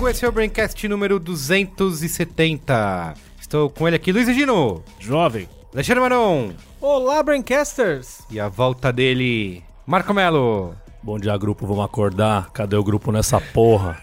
Merigo, esse é o Braincast número 270. Estou com ele aqui, Luiz Gino, Jovem. Alexandre Maron Olá, Braincasters! e a volta dele, Marco Melo. Bom dia, grupo. Vamos acordar. Cadê o grupo nessa porra?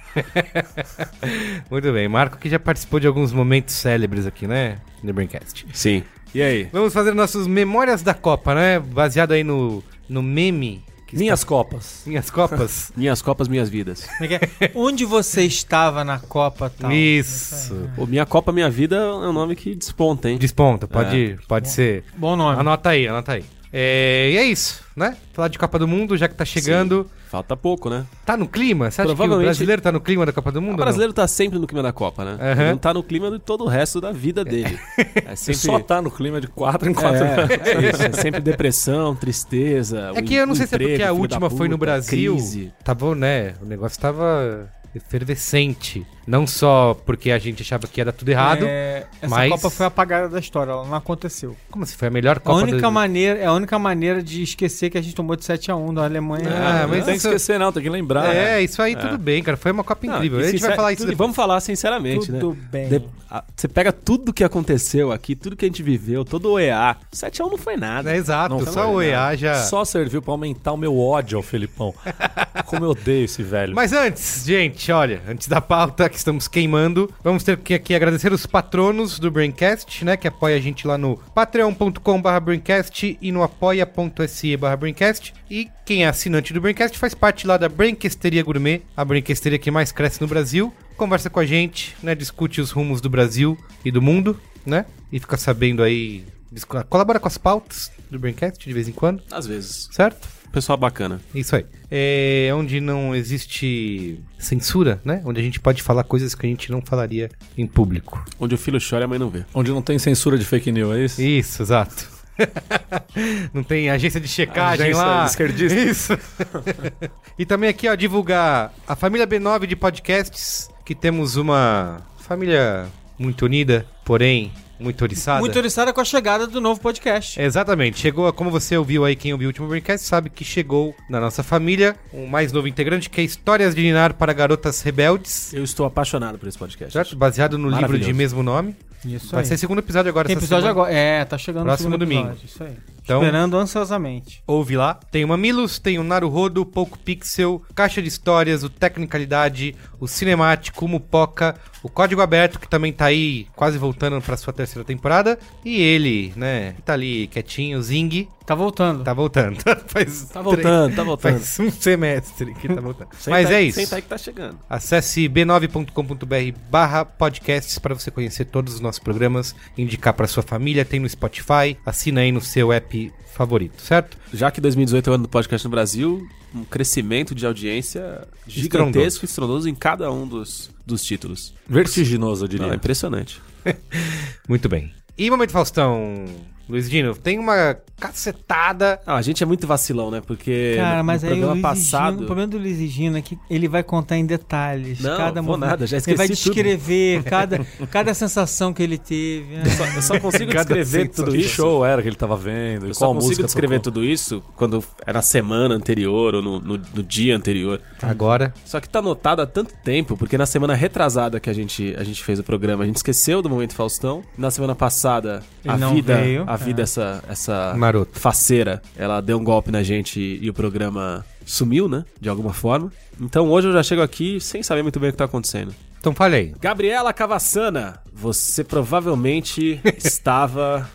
Muito bem, Marco que já participou de alguns momentos célebres aqui, né, no Braincast. Sim. E aí? Vamos fazer nossas memórias da Copa, né, baseado aí no, no meme. Que Minhas copas. está- Minhas Copas. Minhas copas, minhas vidas. É é? Onde você estava na Copa tal? Isso. Pô, minha Copa, minha vida é um nome que desponta, hein? Desponta, pode, pode ser. Bom nome. Anota aí, anota aí. É, e é isso, né? Falar de Copa do Mundo, já que tá chegando. Falta pouco, né? Tá no clima? Você acha que o brasileiro tá no clima da Copa do Mundo? O ou não? brasileiro tá sempre no clima da Copa, né? Ele não tá no clima de todo o resto da vida dele. É sempre... Só tá no clima de 4 em 4 É, é isso, é sempre depressão, tristeza. É que eu não sei se é porque a última da foi no puta, Brasil. Crise. Tava, né? O negócio tava efervescente. Não só porque a gente achava que ia dar tudo errado. É, essa mas- Copa foi apagada da história, ela não aconteceu. Como se foi a melhor A Copa única do... maneira, é a única maneira de esquecer que a gente tomou de 7x1 da Alemanha. Ah, não mas tem que isso- esquecer, não, tem que lembrar. É, né? isso aí tudo bem, cara. Foi uma Copa Não, incrível. a gente vai falar isso tudo-. Vamos falar sinceramente, Tudo né? bem. De- a- Você pega tudo que aconteceu aqui, tudo que a gente viveu, todo o EA. 7x1 não foi nada. É, exato, Não só foi, o EA já... Só serviu pra aumentar o meu ódio ao Felipão. Como eu odeio esse velho. Mas antes, gente, olha, antes da pauta que estamos queimando, vamos ter que aqui agradecer os patronos do Braincast, né, que apoia a gente lá no patreon.com.br Braincast e no apoia.se Braincast. E quem é assinante do Braincast faz parte lá da Braincasteria Gourmet, a braincasteria que mais cresce no Brasil. Conversa com a gente, né, discute os rumos do Brasil e do mundo, né, e fica sabendo aí, colabora com as pautas do Braincast de vez em quando, Às vezes. certo? Pessoal bacana. Isso aí. É onde não existe censura, né? Onde a gente pode falar coisas que a gente não falaria em público. Onde o filho chora e a mãe não vê. Onde não tem censura de fake news, é isso? Isso, exato. não tem agência de checagem Agência lá. esquerdista. Isso. e também aqui, ó, divulgar a família B9 de podcasts, que temos uma família muito unida, porém muito oriçada. Muito oriçada com a chegada do novo podcast. Exatamente. Chegou, como você ouviu aí, quem ouviu o último Braincast, sabe que chegou na nossa família um mais novo integrante, que é Histórias de Ninar para Garotas Rebeldes, Eu estou apaixonado por esse podcast. certo? Baseado no livro de mesmo nome. Isso Vai aí. ser segundo episódio agora. Tem essa episódio semana. agora. É, tá chegando Próximo o segundo domingo. episódio, Isso aí. Então- Esperando ansiosamente. Ouve lá. Tem o Mamilos, tem o Naruhodo, o Poco Pixel, Caixa de Histórias, o Tecnicalidade, o Cinemático, o Mupoca, o Código Aberto, que também tá aí quase voltando pra sua terceira temporada. E ele, né, tá ali quietinho, Zing, Tá voltando. tá voltando. Faz Tá voltando, tá voltando. Faz um semestre que tá voltando. Mas aí- é isso. Senta aí que tá chegando. Acesse b9.com.br barra podcasts para você conhecer todos os nossos programas, indicar para sua família, tem no Spotify, assina aí no seu app favorito, certo? Já que 2018 é o ano do podcast no Brasil, um crescimento de audiência gigantesco e estrondoso em cada um dos, dos títulos. Vertiginoso, eu diria. Não, é impressionante. Muito bem. E Momento Faustão, Luiz Dino, tem uma cacetada. Ah, a gente é muito vacilão, né? Porque Cara, mas no aí o, programa Luiz passado... Gino, o problema do Luiz Gino é que ele vai contar em detalhes Não, cada vou nada, já Ele vai esqueci tudo. descrever cada, cada sensação que ele teve. né? Só- eu só consigo Cada descrever tudo Que isso. show era que ele tava vendo? Eu e só qual consigo música descrever tocou? tudo isso quando é na semana anterior ou no, no- no dia anterior. Agora, Só que tá anotado há tanto tempo, porque na semana retrasada que a gente, a gente fez o programa, a gente esqueceu do Momento Faustão. Na semana passada, Ele a não vida, veio, a. vida essa, essa Maroto. faceira, ela deu um golpe na gente e o programa sumiu, né? De alguma forma. Então hoje eu já chego aqui sem saber muito bem o que tá acontecendo. então fale aí. Gabriela Cavassana, você provavelmente estava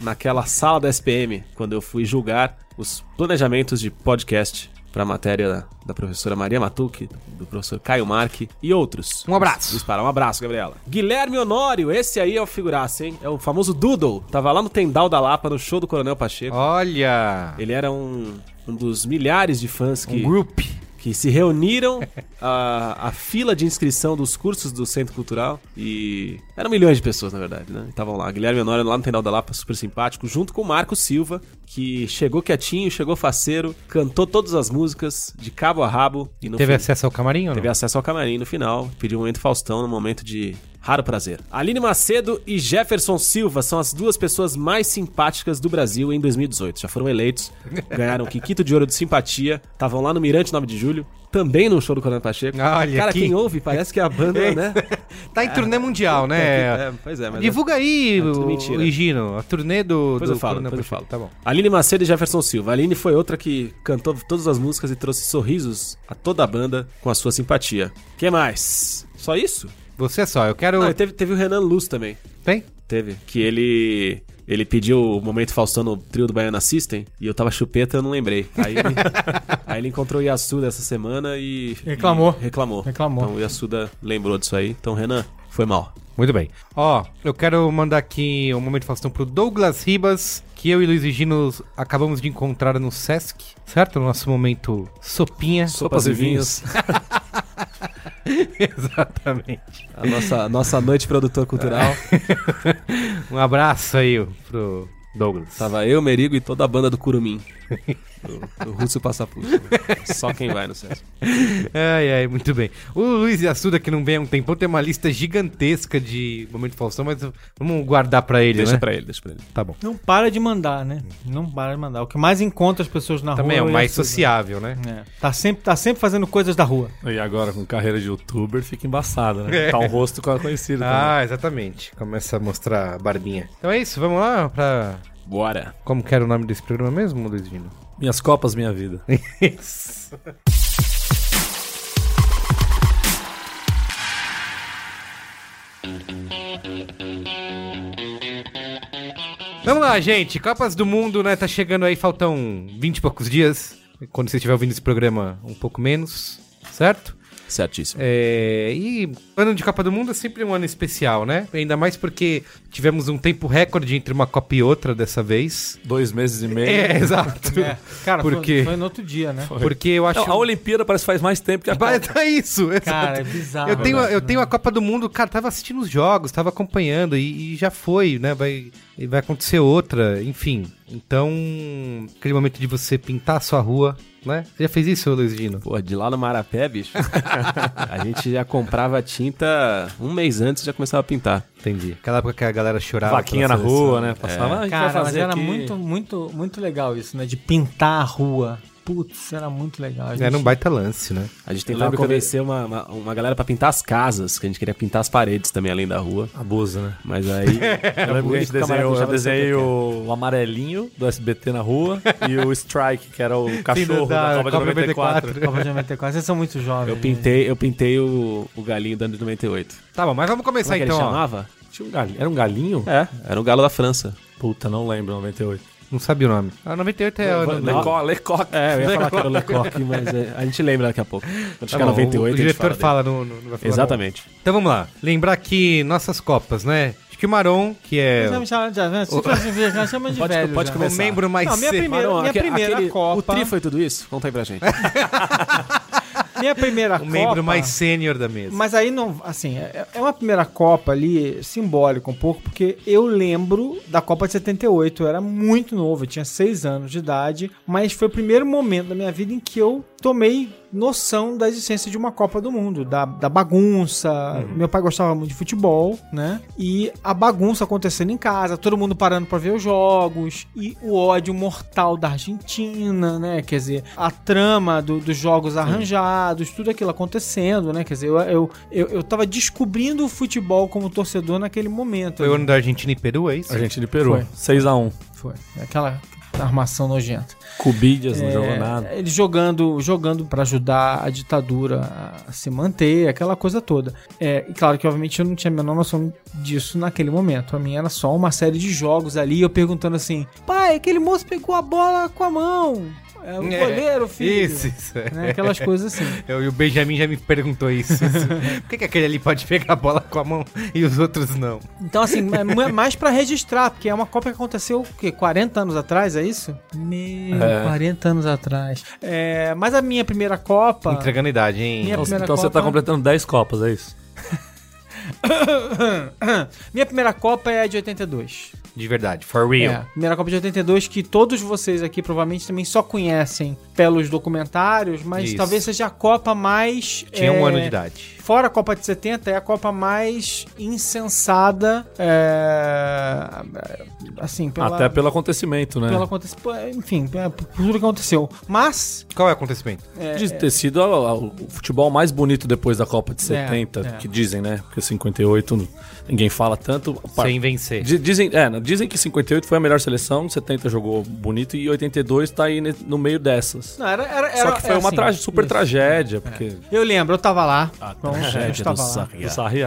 naquela sala da SPM quando eu fui julgar os planejamentos de podcast para a matéria da, da professora Maria Matuque, do professor Caio Marque e outros. Um abraço. Dispara, um abraço, Gabriela. Guilherme Honório, esse aí é o figuraça, hein? É o famoso Doodle. Tava lá no Tendal da Lapa, no show do Coronel Pacheco. Olha, Ele era um, um dos milhares de fãs que um group. Que se reuniram a, a fila de inscrição dos cursos do Centro Cultural e eram milhões de pessoas, na verdade, né? Estavam lá, Guilherme Honório lá no Tendal da Lapa, super simpático, junto com o Marco Silva, que chegou quietinho, chegou faceiro, cantou todas as músicas de cabo a rabo e no Teve fim- acesso ao camarim ou não? Teve acesso ao camarim no final, pediu um momento Faustão no momento de raro prazer. Aline Macedo e Jefferson Silva são as duas pessoas mais simpáticas do Brasil em 2018. Já foram eleitos, ganharam o Kikito de Ouro de Simpatia, estavam lá no Mirante 9 de Julho, também no show do Coronel Pacheco. Olha Cara, aqui. quem ouve, parece que a banda, né? Tá em turnê mundial, né? É, pois é, mas... Divulga aí, É o, Higino, a turnê do. Depois do eu falo, Coronel depois eu falo. Tá bom. Aline Macedo e Jefferson Silva. A Aline foi outra que cantou todas as músicas e trouxe sorrisos a toda a banda com a sua simpatia. Quem mais? Só isso? Você só, eu quero. Não, teve, teve o Renan Luz também. Tem? Teve. Que ele. Ele pediu o momento Faustão no trio do Baiana System e eu tava chupeta eu não lembrei. Aí ele, aí ele encontrou o Yasuda essa semana e. Reclamou. e reclamou. Reclamou. Então o Yasuda lembrou disso aí. Então, Renan, foi mal. Muito bem. Ó, eu quero mandar aqui um momento Faustão pro Douglas Ribas, que eu e Luiz Higino acabamos de encontrar no Sesc, certo? No nosso momento sopinha. Sopas e vinhos. Exatamente. A nossa, nossa noite produtor cultural. Um abraço aí pro Douglas. Tava eu, Merigo e toda a banda do Curumim. Do, do Russo Passaputo. Só quem vai no Sesc. Ai, ai, muito bem. O Luiz Yassuda, que não vem há um tempão, tem uma lista gigantesca de momento Faustão, mas vamos guardar pra ele, Deixa né? pra ele, deixa pra ele. Tá bom. Não para de mandar, né? Não para de mandar. O que mais encontra as pessoas na Também é rua. o mais Yasuda. sociável, né? É. Tá, sempre, tá sempre fazendo coisas da rua. E agora, com carreira de youtuber, fica embaçado, né? Tá um rosto conhecido também. Ah, exatamente. Começa a mostrar a barbinha. Então é isso, vamos lá pra... Bora. Como que era o nome desse programa mesmo, Luizinho? Minhas copas, minha vida. Isso. Vamos lá, gente. Copas do Mundo, né? Tá chegando aí, faltam 20 e poucos dias. Quando você estiver ouvindo esse programa, um pouco menos, certo? Certíssimo. É, e ano de Copa do Mundo é sempre um ano especial, né? Ainda mais porque tivemos um tempo recorde entre uma Copa e outra dessa vez. Dois meses e meio. É, exato. É. Cara, Por foi, foi no outro dia, né? Porque eu acho. Não, a Olimpíada parece que faz mais tempo que a Copa. tá isso, exato. Cara, é bizarro. eu tenho, né? eu tenho a Copa do Mundo, cara, tava assistindo os jogos, tava acompanhando e, e já foi, né? Vai, e vai acontecer outra, enfim. Então, aquele momento de você pintar a sua rua, né? Você já fez isso, Luiz Gino? Pô, de lá no Marapé, bicho, a gente já comprava tinta um mês antes e já começava a pintar. Entendi. Aquela época que a galera chorava. Vaquinha na rua, né? Passava, ah, a gente vai Cara, mas fazer era aqui. muito, muito, muito legal isso, né? De pintar a rua. Putz, era muito legal. A Era um gente- baita lance, né? A gente tentava que eu convencer uma, uma, uma galera pra pintar as casas, que a gente queria pintar as paredes também, além da rua. Abusa, né? Mas aí. Eu lembro que a gente desenhou, eu desenhei o, o amarelinho do SBT na rua e o Strike, que era o cachorro da da, Copa de Copa 94. 94. Copa de 94. Vocês são muito jovens. Eu né? pintei, eu pintei o, o galinho do ano de 98. Tá bom, mas vamos Como começar é que então. ele chamava? Tinha um galinho. Era um galinho? É, era o galo da França. Puta, não lembro, 98. Não sabia o nome. Ah, 98 é o. Lecoq, Lecoq. É, eu ia falar que era o Lecoq, mas é, a gente lembra daqui a pouco. Quando Tá chegar bom, 98, o, o a diretor dele. fala no, no, no Exatamente. no- Então vamos lá. Lembrar aqui nossas copas, né? Acho que o Maron, que é Chama, chama, chama, se fosse ver, já chama de Pode- velho. pode já. o começar. membro mais Não, minha primeira- Marão, minha aque- primeira aquele- Copa- O tri foi tudo isso? Conta aí pra gente. Minha primeira O Copa... membro mais sênior da mesa. Mas aí não, assim, é é uma primeira Copa ali simbólica um pouco, porque eu lembro da Copa de 78, eu era muito novo, eu tinha seis anos de idade, mas foi o primeiro momento da minha vida em que eu tomei noção da existência de uma Copa do Mundo, da, da bagunça. Meu pai gostava muito de futebol, né? E a bagunça acontecendo em casa, todo mundo parando pra ver os jogos, e o ódio mortal da Argentina, né? Quer dizer, a trama do- dos jogos arranjados, tudo aquilo acontecendo, né? Quer dizer, eu, eu, eu, eu tava descobrindo o futebol como torcedor naquele momento. Foi o ano da Argentina e Peru, é isso? Argentina e Peru. Foi. 6x1. Foi. Aquela armação nojenta. Cubidias não É, jogou nada. Ele jogando, jogando para ajudar a ditadura a se manter, aquela coisa toda. É, e claro que, obviamente, eu não tinha a menor noção disso naquele momento. Pra mim era só uma série de jogos ali. Eu perguntando assim: pai, aquele moço pegou a bola com a mão. É o goleiro, filho. Isso, isso. Né? Aquelas coisas assim. Eu, e o Benjamin já me perguntou isso. Por que, que aquele ali pode pegar a bola com a mão e os outros não? Então, assim, é mu- mais pra registrar, porque é uma Copa que aconteceu, o quê? 40 anos atrás, é isso? Meu, É. 40 anos atrás. É, mas a minha primeira Copa. Entregando idade, hein? Minha Então, primeira então você Copa- tá completando 10 copas, é isso? minha primeira Copa é a de 82. De verdade, for real. É, primeira Copa de 82, que todos vocês aqui provavelmente também só conhecem pelos documentários, mas Isso. talvez seja a Copa mais. Tinha um é, ano de idade. Fora a Copa de 70, é a Copa mais insensada. é, assim, pela, Até pelo acontecimento, né? pelo aconte- Enfim, é, por tudo que aconteceu. Mas. Qual é o acontecimento? é, Diz ter sido a- a- o futebol mais bonito depois da Copa de 70, é. que dizem, né? Porque 58 ninguém fala tanto. Par- Sem vencer. Di- Dizem, é, dizem que 58 foi a melhor seleção, 70 jogou bonito e 82 tá aí no meio dessas. Não, era, era, Só era- que foi é uma assim, tra- super isso. tragédia, porque. Eu lembro, eu tava lá. A Então, eu estava lá.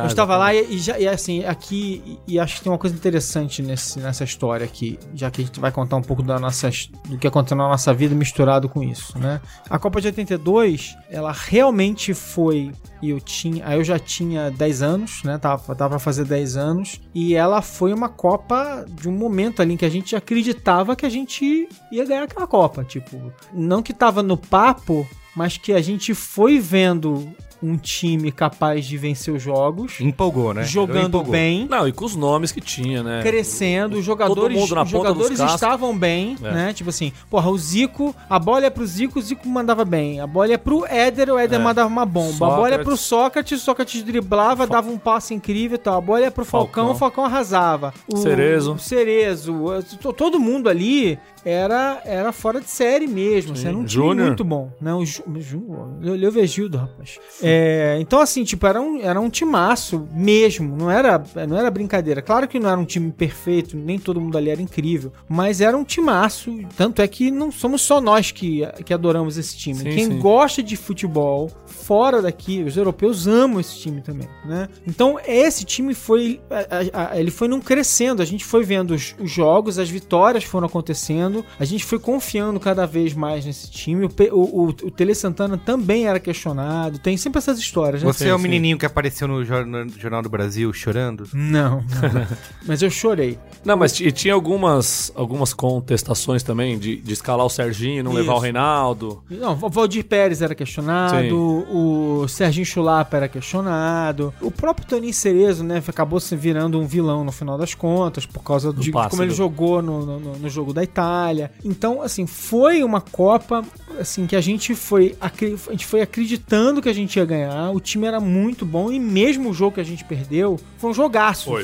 Eu estava lá e, e já, e assim, aqui, e, e acho que tem uma coisa interessante nesse, nessa história aqui, já que a gente vai contar um pouco da nossa, do que aconteceu na nossa vida misturado com isso, né? A Copa de 82, ela realmente foi, e eu tinha, aí eu já tinha 10 anos, né? Tava, tava pra fazer 10 anos, e ela foi uma Copa de um momento ali em que a gente acreditava que a gente ia ganhar aquela Copa, tipo, não que tava no papo, mas que a gente foi vendo um time capaz de vencer os jogos, Empolgou, né? jogando Empolgou. bem, Não, e com os nomes que tinha, né? crescendo, os jogadores, mundo na os ponta jogadores estavam bem, É. né? Tipo assim, porra, o Zico, a bola é pro Zico, o Zico mandava bem. A bola é pro Éder, o Éder É. mandava uma bomba. A bola é pro Sócrates. Sócrates, o Sócrates driblava, dava um passe incrível e tal. A bola é pro Falcão, Falcão. o Falcão arrasava. O Cerezo. o Cerezo, to- todo mundo ali era, era fora de série mesmo, assim, era um time Júnior. muito bom, né? O Ju- o Ju- Leo Vegildo, rapaz. É, então assim, tipo, era um, era um timaço mesmo, não era, não era brincadeira. Claro que não era um time perfeito, nem todo mundo ali era incrível, mas era um timaço, tanto é que não somos só nós que, que adoramos esse time. Sim, Quem sim. gosta de futebol fora daqui, os europeus amam esse time também, né? Então esse time foi, a- a- a- ele foi num crescendo, a gente foi vendo os, os jogos, as vitórias foram acontecendo, a gente foi confiando cada vez mais nesse time. O, o, o, o Tele Santana também era questionado, tem sempre essas histórias, né? Você é o menininho que apareceu no, Jor- no Jornal do Brasil chorando? Não, não. mas eu chorei. Não, mas e tinha algumas, algumas contestações também de, de escalar o Serginho, não levar o Isso. Reinaldo. Não, o Valdir Pérez era questionado, Sim. O Serginho Chulapa era questionado, o próprio Toninho Cerezo, né, acabou se virando um vilão no final das contas, por causa de, de como pássaro. ele jogou no, no, no jogo da Itália. Então, assim, foi uma Copa assim que a gente foi a gente foi acreditando que a gente ia ganhar, o time era muito bom e mesmo o jogo que a gente perdeu foi um jogaço. foi.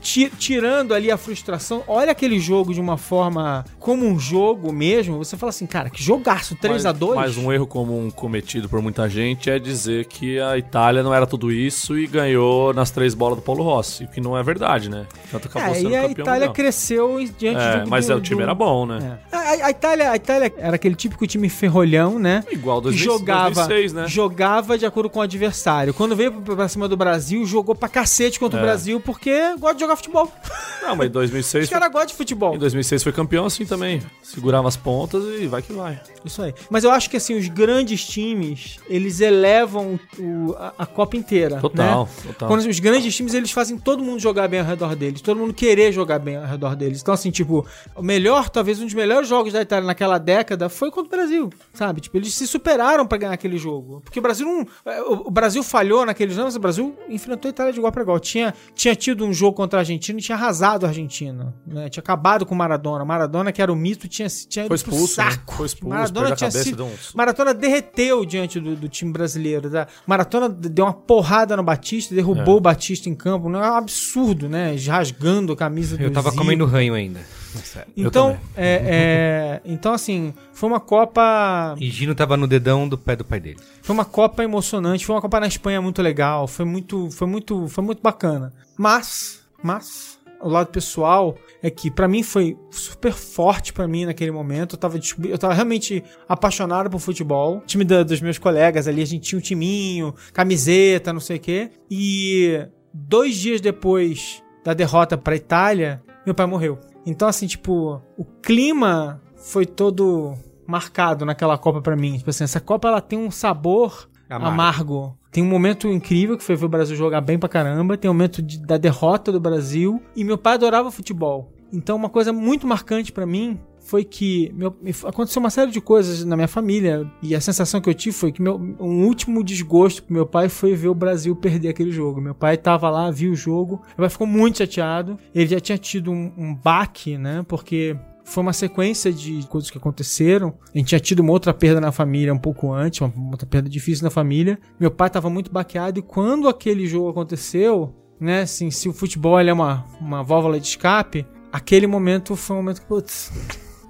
Ti- tirando ali a frustração, olha aquele jogo de uma forma como um jogo mesmo, você fala assim, cara, que jogaço, 3 a 2 Mas um erro comum cometido por muita gente é dizer que a Itália não era tudo isso e ganhou nas três bolas do Paulo Rossi, o que não é verdade, né? Tanto acabou É, sendo e a Itália mundial. cresceu diante É, do, mas do- é, o time do- era bom, né? É. A, a Itália, a Itália era aquele típico time ferrolhão, né? Igual Que 2006, jogava, 2006, né? jogava de acordo com o adversário. Quando veio pra- cima do Brasil, jogou pra cacete contra o É. Brasil, porque gosta de jogar futebol. Não, mas em Os 2006, caras gostam de futebol. em 2006 foi campeão assim também. Segurava as pontas e vai que vai. Isso aí. Mas eu acho que assim, os grandes times, eles elevam o- a, a Copa inteira. Total, né? total. Quando os grandes times, eles fazem todo mundo jogar bem ao redor deles, todo mundo querer jogar bem ao redor deles. Então, assim, tipo, o melhor, talvez um dos melhores jogos da Itália naquela década foi contra o Brasil, sabe? Tipo, eles se superaram pra ganhar aquele jogo. Porque o Brasil não. O Brasil falhou naqueles anos, o Brasil enfrentou a Itália de igual pra igual. Tinha, tinha tido um jogo contra a Argentina e tinha arrasado a Argentina. Né? Tinha acabado com o Maradona. Maradona, que era o mito, tinha, tinha Foi expulso, né? saco. Foi expulso, Maradona tinha sido. um- Maratona derreteu diante do, do time brasileiro. Tá? Maratona deu uma porrada no Batista, derrubou É. o Batista em campo. Não é um absurdo, né? Rasgando a camisa do Eu tava Zico. comendo ranho ainda. Então, é, é, então assim, foi uma Copa, E Gino tava no dedão do pé do pai dele. foi uma Copa emocionante, foi uma Copa na Espanha muito legal, foi muito, foi muito, foi muito bacana. Mas, mas o lado pessoal é que pra mim foi super forte pra mim naquele momento. Eu tava, eu tava realmente apaixonado por futebol. O time da- dos meus colegas ali, a gente tinha um timinho, camiseta, não sei o quê. E dois dias depois da derrota pra Itália, meu pai morreu. Então, assim, tipo, o clima foi todo marcado naquela Copa pra mim. Tipo assim, essa Copa ela tem um sabor Amargo. amargo. Tem um momento incrível que foi ver o Brasil jogar bem pra caramba. Tem um momento de- da derrota do Brasil. E meu pai adorava futebol. Então, uma coisa muito marcante pra mim foi que meu- me- aconteceu uma série de coisas na minha família. E a sensação que eu tive foi que meu, um último desgosto pro meu pai foi ver o Brasil perder aquele jogo. Meu pai tava lá, viu o jogo. Meu pai ficou muito chateado. Ele já tinha tido um, um baque, né? Porque foi uma sequência de coisas que aconteceram. A gente tinha tido uma outra perda na família um pouco antes, uma outra perda difícil na família. Meu pai estava muito baqueado e quando aquele jogo aconteceu, né, assim, se o futebol é uma, uma válvula de escape, aquele momento foi um momento que, putz.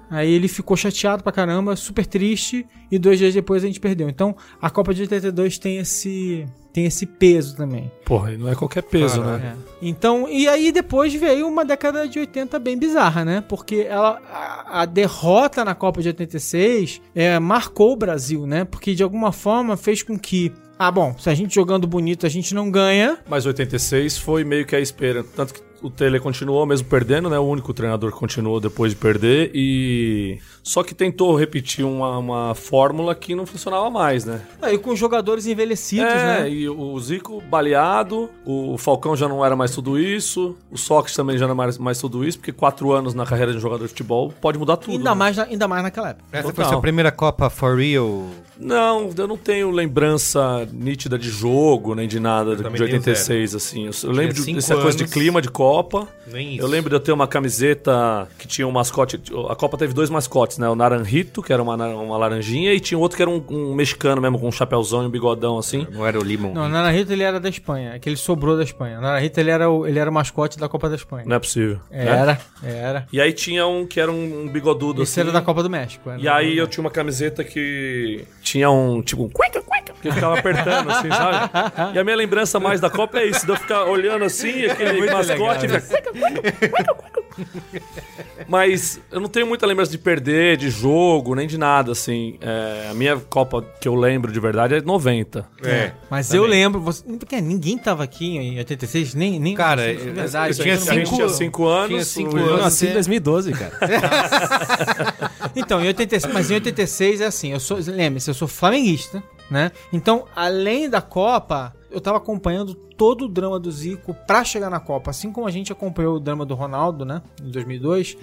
Aí ele ficou chateado pra caramba, super triste, e dois dias depois a gente perdeu. Então, a Copa de 82 tem esse, tem esse peso também. Porra, e não é qualquer peso, né? É. Então, e aí depois veio uma década de 80 bem bizarra, né? Porque ela, a, a derrota na Copa de 86 é, marcou o Brasil, né? Porque de alguma forma fez com que, ah, bom, se a gente jogando bonito a gente não ganha, Mas 86 foi meio que a espera. Tanto que o Tele continuou mesmo perdendo, né? O único treinador que continuou depois de perder. E. Só que tentou repetir uma, uma fórmula que não funcionava mais, né? aí com os jogadores envelhecidos, é, né? e o Zico baleado, o Falcão já não era mais tudo isso, o Sócrates também já não era mais, mais tudo isso, porque quatro anos na carreira de um jogador de futebol pode mudar tudo. Ainda, né? mais, na- ainda mais naquela época. Essa foi Total. sua primeira Copa for real? Não, eu não tenho lembrança nítida de jogo, nem de nada de também tenho 86, assim. Eu, eu lembro dessa coisa de clima de Copa. Nem isso. Eu lembro de eu ter uma camiseta que tinha um mascote. A Copa teve dois mascotes, né? O Naranjito, que era uma, uma laranjinha, e tinha outro que era um, um mexicano mesmo, com um chapéuzão e um bigodão assim. Não era o Limon. Não, o Narahito ele era da Espanha, é que ele sobrou da Espanha. O Narahito ele era o, ele era o mascote da Copa da Espanha. Não é possível. né? Era, era. E aí tinha um que era um, um bigodudo Esse assim. era da Copa do México. era E aí Copa do eu tinha uma camiseta que tinha um, tipo, um cueca, cueca, que eu ficava apertando, assim, sabe? E a minha lembrança mais da Copa é isso, de eu ficar olhando assim, aquele mascote e ficar cueca, cueca, cueca, cueca. Mas eu não tenho muita lembrança de perder, de jogo, nem de nada, assim. É, a minha Copa que eu lembro de verdade é 90. É. Mas eu lembro, você, porque ninguém tava aqui em 86, nem. nem Cara, é eu- verdade. eu tinha a gente cinco- tinha 5 anos. tinha cinco o- Eu anos. nasci em 2012, cara. Então, em 86, mas em 86 é assim, eu sou, lembre-se, eu sou flamenguista, né? Então, além da Copa, eu tava acompanhando todo o drama do Zico pra chegar na Copa, assim como a gente acompanhou o drama do Ronaldo, né, em 2002.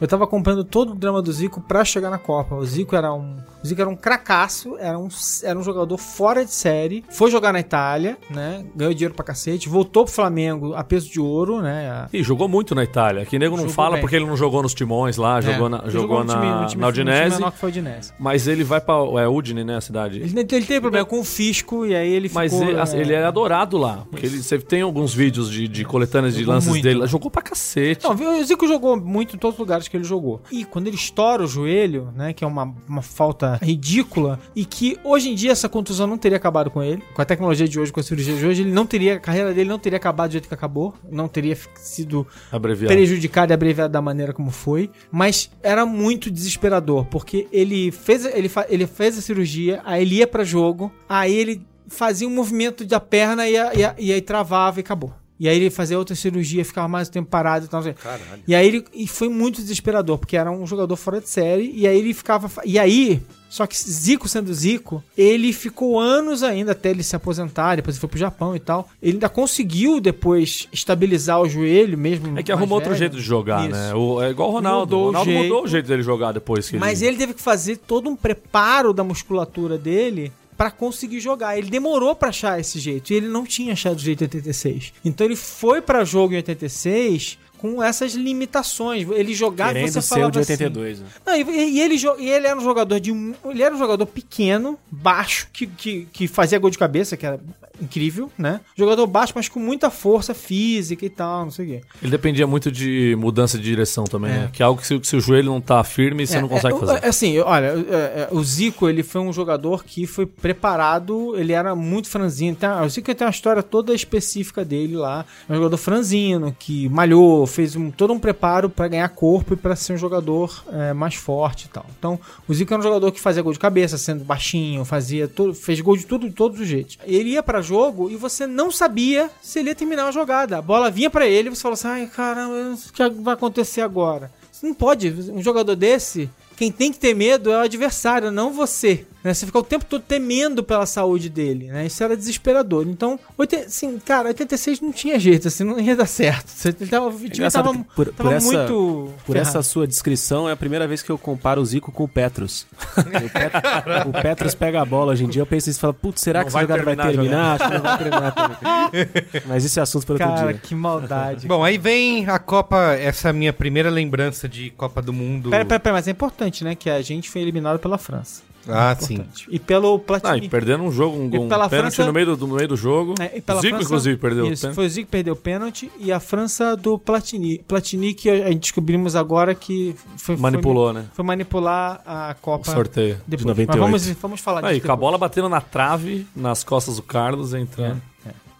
Eu tava acompanhando todo o drama do Zico pra chegar na Copa. O Zico era um, o Zico era um cracaço, era um, era um jogador fora de série, foi jogar na Itália, né? Ganhou dinheiro pra cacete, voltou pro Flamengo a peso de ouro, né? a- Ih, jogou muito na Itália. Que nego não Jogou fala bem. porque ele não jogou nos timões lá, jogou É, na, ele jogou na, time- time- na Udinese. menor que foi a Udinese. Mas ele vai pra. É Udine, né? A cidade. Ele, ele teve problema com o fisco e aí ele Mas ficou... ele, é, assim, ele é adorado lá. Porque ele, você tem alguns vídeos de, de coletâneas de Jogou lances muito. dele. Jogou pra cacete. Não, o Zico jogou muito em todos os lugares que ele jogou. E quando ele estoura o joelho, né, que é uma, uma falta ridícula, e que hoje em dia essa contusão não teria acabado com ele, com a tecnologia de hoje, com a cirurgia de hoje, ele não teria, a carreira dele não teria acabado do jeito que acabou, não teria sido Abreviado. prejudicado e abreviado da maneira como foi, mas era muito desesperador, porque ele fez, ele, ele fez a cirurgia, aí ele ia pra jogo, aí ele fazia um movimento da perna e, a- e, a- e aí travava e acabou. E aí ele fazia outra cirurgia, ficava mais tempo parado e tal. Caralho. E aí ele e foi muito desesperador, porque era um jogador fora de série, e aí ele ficava. E aí, só que Zico sendo Zico, ele ficou anos ainda até ele se aposentar, depois ele foi pro Japão e tal. Ele ainda conseguiu depois estabilizar o joelho mesmo. É que arrumou outro velho. jeito de jogar, Isso. né? O- é igual o Ronaldo. Mudou o Ronaldo jeito. mudou o jeito dele jogar depois que Mas ele teve que fazer todo um preparo da musculatura dele pra conseguir jogar. Ele demorou pra achar esse jeito e ele não tinha achado o jeito em 86. Então ele foi pra jogo em 86 com essas limitações. Ele jogava Querendo você falava o de assim, 82. né? Não, e, e ele, e ele era um jogador de um- ele era um jogador pequeno, baixo, que, que, que fazia gol de cabeça, que era incrível, né? Jogador baixo, mas com muita força física e tal, não sei o quê. Ele dependia muito de mudança de direção também, É. né? Que é algo que se, se o joelho não tá firme, você É, não consegue é, fazer. é, Assim, olha, é, é, o Zico, ele foi um jogador que foi preparado, ele era muito franzino. Tá? O Zico tem uma história toda específica dele lá. É um jogador franzino, que malhou, fez um- todo um preparo pra ganhar corpo e pra ser um jogador é, mais forte e tal. Então, o Zico era um jogador que fazia gol de cabeça, sendo baixinho, fazia todo, fez gol de tudo, de todos os jeitos. Ele ia pra jogo e você não sabia se ele ia terminar a jogada. A bola vinha pra ele e você falou assim: ai caramba, o que vai acontecer agora? Você não pode, um jogador desse quem tem que ter medo é o adversário, não você. Né? Você fica o tempo todo temendo pela saúde dele, né? Isso era desesperador. Então, assim, cara, 86 não tinha jeito, assim, não ia dar certo. Ele tava, o time engraçado tava, por- por tava essa- muito. Por ferrado. essa sua descrição, é a primeira vez que eu comparo o Zico com o Petrus. o, Pet- o Petrus pega a bola hoje em dia, eu penso isso e falo, putz, será Não que esse jogada vai terminar? Acho que não vai terminar. Mas esse é assunto para outro Cara, dia. que maldade. Bom, aí vem a Copa, essa minha primeira lembrança de Copa do Mundo. Pera, pera, pera, mas é importante, né? Que a gente foi eliminado pela França. Ah, sim. Importante. E pelo Ah, Platini. e perdendo um jogo, um, um pênalti França- no, meio do, no meio do jogo. É, e pela Zico, França- inclusive, perdeu o Isso, pênalti. foi o Zico que perdeu o pênalti e a França do Platini. Platini que a gente descobrimos agora que foi, Manipulou, né? Foi, foi manipular a O Copa sorteio. depois. De 98. Mas vamos, vamos falar Aí, disso com a bola batendo na trave, nas costas do Carlos, entrando.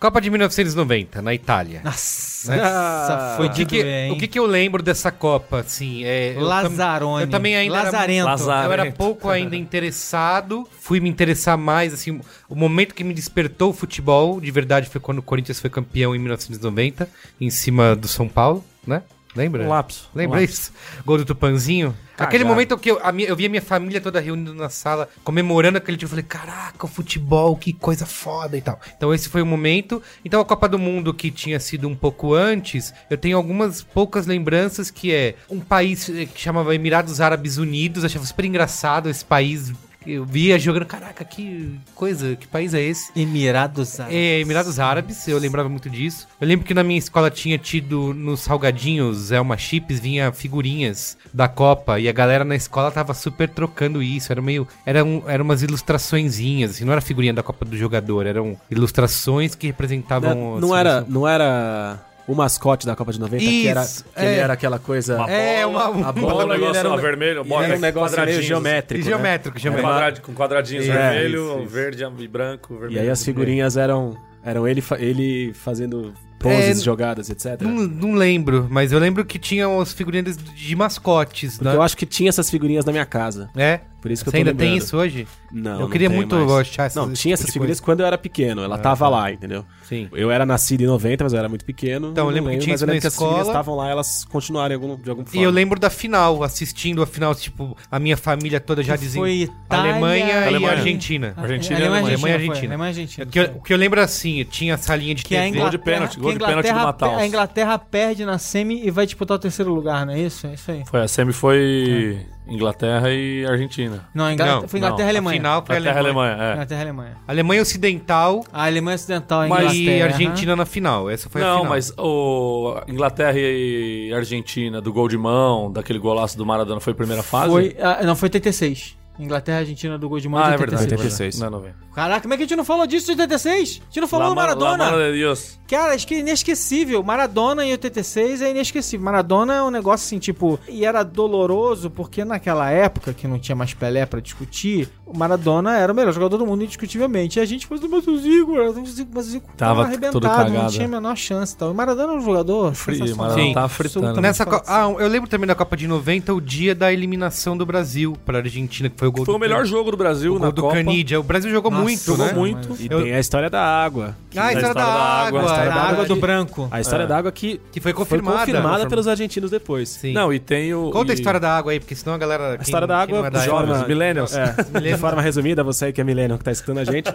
Copa de 1990, na Itália. Nossa, Ah, foi O que, de que- o que, que eu lembro dessa Copa, assim? É, eu tam- Lazarone. Eu também ainda era- Lazarento. Lazar- Eu era Lazarento. pouco ainda interessado, fui me interessar mais, assim, o momento que me despertou o futebol, de verdade, foi quando o Corinthians foi campeão em 1990, em cima do São Paulo, né? Lembra? Um lapso. Lembra um isso? Gol do Tupanzinho? Aquele momento que eu, a minha- eu vi a minha família toda reunida na sala, comemorando aquele dia, eu falei, caraca, o futebol, que coisa foda e tal. Então esse foi o momento. Então a Copa do Mundo, que tinha sido um pouco antes, eu tenho algumas poucas lembranças, que é um país eh, que chamava Emirados Árabes Unidos, achava super engraçado esse país. Eu via jogando, caraca, que coisa, que país é esse? Emirados Árabes. É, Emirados Árabes, eu lembrava muito disso. Eu lembro que na minha escola tinha tido nos salgadinhos, Elma Chips, vinha figurinhas da Copa e a galera na escola tava super trocando isso. Era meio. Era, um, era umas ilustraçõezinhas, assim, não era figurinha da Copa do jogador, eram ilustrações que representavam. Não, não era, não era o mascote da Copa de 90, que, era, Isso, que ele é. era aquela coisa... Uma É, bola, uma- a um bola ele negócio era um, vermelho, ele bola era um negócio meio quadradinhos, geométrico, né? Geométrico, Com, geométrico. quadrad- com quadradinhos É, vermelho, isso, isso. verde e branco, vermelho. E aí as figurinhas eram, eram ele, ele fazendo poses, É, jogadas, etc. Não, não lembro, mas eu lembro que tinha umas figurinhas de mascotes, Porque né? eu acho que tinha essas figurinhas na minha casa. É? Por isso que Você eu tô ainda tem lembrando. isso hoje? Não, Eu não queria tem muito mais. achar essas- Não, tinha tipo essas figurinhas quando eu era pequeno. Ela tava lá, entendeu? Sim. Eu era nascido em 90, mas eu era muito pequeno. Então, eu não lembro que tinha mas eu lembro que as figurinhas escola. estavam lá, elas continuaram de algum, de alguma E forma. eu lembro da final, assistindo a final, tipo, a minha família toda já Que dizendo foi Itália- Alemanha, e Alemanha. Argentina. Argentina Alemanha e e Alemanha. Alemanha e Argentina. Argentina. Alemanha e Argentina. O que, eu, o que eu lembro assim, tinha a salinha de Que a TV. Inglaterra, Gol de pênalti, que gol a de pênalti do Inglaterra, Mataus. a Inglaterra perde na semi e vai disputar o terceiro lugar, não é isso? É isso aí. Foi, a semi foi Inglaterra e Argentina. Não, a Inglaterra, Não, foi Inglaterra e A Alemanha. final foi Inglaterra e Alemanha. Alemanha, é. Inglaterra e Alemanha. Alemanha Ocidental A Alemanha Ocidental, a Mas- e Inglaterra. Argentina na final. Essa foi a Não, final. mas o Inglaterra e Argentina, do gol de mão, daquele golaço do Maradona, foi a primeira fase? Foi, ah, não, foi 86. Inglaterra e Argentina do gol de mão Ah, de é verdade. 86. Não, não. Caraca, como é que a gente não falou disso de 86? A gente não falou do Maradona. La mano de Dios. Cara, acho que é inesquecível. Maradona em 86 é inesquecível. Maradona é um negócio assim, tipo. E era doloroso porque naquela época, que não tinha mais Pelé pra discutir, o Maradona era o melhor jogador do mundo, indiscutivelmente. E a gente falou, mas o Zico, era o Zico, mas o Zico Tava tava arrebentado, não tinha a menor chance. e Tal. O Maradona é um jogador. Frio. Maradona Sim. tava fritando. Absolutamente. Nessa co- ah, eu lembro também da Copa de 90, o dia da eliminação do Brasil pra Argentina, que foi o gol Foi do o melhor Can- jogo do Brasil o na do Copa. Canidia. O Brasil jogou Nossa, muito, jogou né? muito. E Eu- tem a história da água. Ah, a história da, água. a história A da água do que- branco. A história É. da água que Que foi foi confirmada. confirmada, Confirm- pelos argentinos depois. Sim. Não, e tem o. Conta a e- história da água aí, porque senão a galera. A história da água, é Jovens, millennials. É, forma resumida, você aí que é millennial que tá escutando a gente,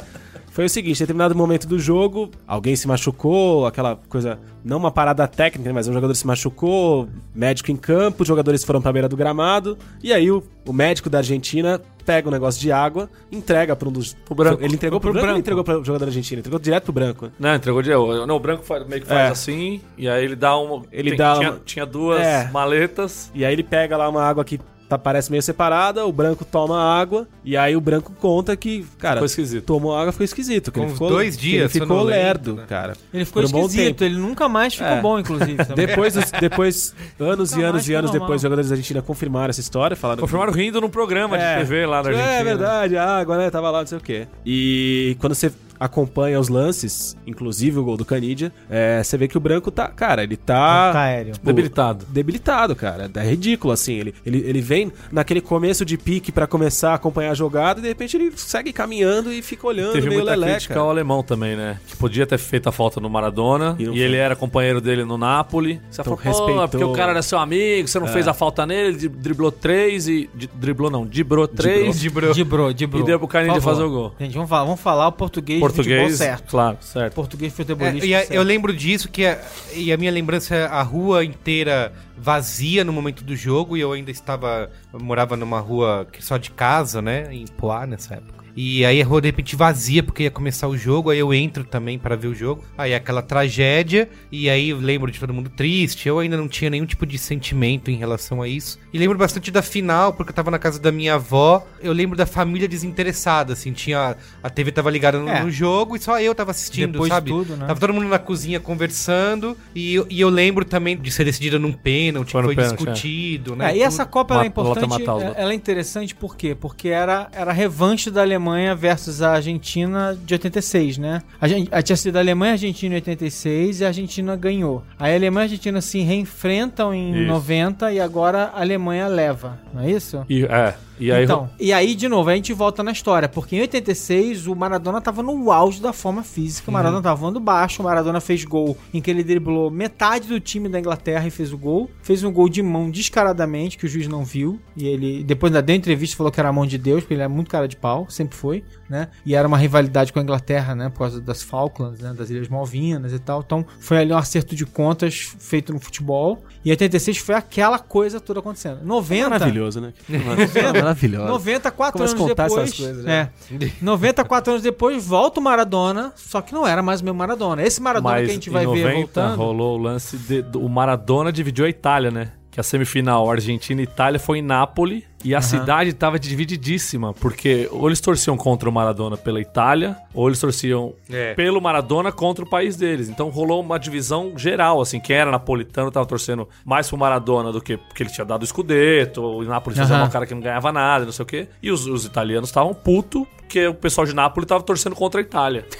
foi o seguinte, em determinado momento do jogo, alguém se machucou, aquela coisa, não uma parada técnica, né, mas um jogador se machucou, médico em campo, os jogadores foram pra beira do gramado, e aí o, o médico da Argentina pega um negócio de água, entrega pra um dos... Pro branco. Ele entregou pro, Pro branco, branco. entregou pro jogador argentino? Entregou direto pro branco. Não, entregou de. Não, o branco faz- meio que faz É. assim, e aí ele dá uma. Ele tem- dá tinha, uma- tinha duas É. maletas. E aí ele pega lá uma água que tá, parece meio separada, o branco toma água, e aí o branco conta que, cara, Ficou esquisito. tomou água, ficou esquisito. Que Com ele ficou, dois que dias Ele ficou lerdo, né? cara. Ele ficou um bom esquisito, tempo. ele nunca mais ficou É. bom, inclusive. Depois, dos- depois anos Nunca e anos e anos depois, os jogadores da Argentina confirmaram essa história, falaram Confirmaram rindo num programa É. de TV lá na Argentina. É verdade, a água, né? Tava lá, não sei o quê. E quando você acompanha os lances, inclusive o gol do Canidia, é, você vê que o branco tá. Cara, ele tá. Tá aéreo. Debilitado. Debilitado, cara. É ridículo, assim. Ele, ele, ele vem naquele começo de pique pra começar a acompanhar a jogada e de repente ele segue caminhando e fica olhando Teve meio muita leleca. crítica ao alemão também, né? Que podia ter feito a falta no Maradona E e, ele era companheiro dele no Napoli. Você Então falou, pô, respeitou. é porque o cara era seu amigo, você não fez a falta nele, ele driblou três e... Driblou não, dibrou três Dibrou. Dibrou, dibrou. e deu pro Canidia fazer o gol. Gente, vamos falar, vamos falar o português, Português, certo. claro, certo. Português É, futebolístico e a- certo. eu lembro disso, que a, e a minha lembrança é a rua inteira vazia no momento do jogo, e eu ainda estava. Eu morava numa rua que só de casa, né? Em Poá nessa época. E aí a rua de repente vazia porque ia começar o jogo, aí eu entro também para ver o jogo. Aí é aquela tragédia, e aí eu lembro de todo mundo triste. Eu ainda não tinha nenhum tipo de sentimento em relação a isso. E lembro bastante da final, porque eu tava na casa da minha avó. Eu lembro da família desinteressada, assim, tinha. A TV tava ligada no, É. no jogo e só eu tava assistindo, Depois de sabe? tudo, né? Tava todo mundo na cozinha conversando. E, eu- e eu lembro também de ser decidida num pênalti, Foi foi pênalti, discutido, né? É, e essa. Copa ela é importante, é- outros. ela é interessante por quê? Porque era, era revanche da Alemanha versus a Argentina de 86, né? A, gente, a tinha sido a Alemanha e Argentina em 86 e a Argentina ganhou. Aí a Alemanha e a Argentina se reenfrentam em Isso. 90 e agora a Alemanha leva, não é isso? E, é, e aí... então, e aí, de novo, a gente volta na história, porque em 86 o Maradona tava no auge da forma física, o Maradona tava voando baixo, o Maradona fez gol em que ele driblou metade do time da Inglaterra e fez o gol, fez um gol de mão descaradamente, que o juiz não viu, e ele, depois da deu entrevista, falou que era a mão de Deus, porque ele é muito cara de pau, sempre foi, né, e era uma rivalidade com a Inglaterra, né, por causa das Falklands, né, das Ilhas Malvinas e tal, então foi ali um acerto de contas feito no futebol, e 86 foi aquela coisa toda acontecendo. 90... Maravilhoso, né? Maravilhoso. 94 Começa a anos contar depois. essas coisas, né? é, 94 anos depois volta o Maradona, só que não era mais o meu Maradona. Esse Maradona Mas que a gente vai 90 ver voltando. rolou o lance de, do o Maradona dividiu a Itália, né? Que a semifinal Argentina e Itália foi em Nápoles e a cidade tava divididíssima, porque ou eles torciam contra o Maradona pela Itália, ou eles torciam É. pelo Maradona contra o país deles. Então rolou uma divisão geral, assim, quem era napolitano tava torcendo mais pro Maradona do que porque ele tinha dado o Scudetto, o Nápoles fazia Aham. uma cara que não ganhava nada, não sei o quê. E os, os italianos estavam puto porque o pessoal de Nápoles tava torcendo contra a Itália.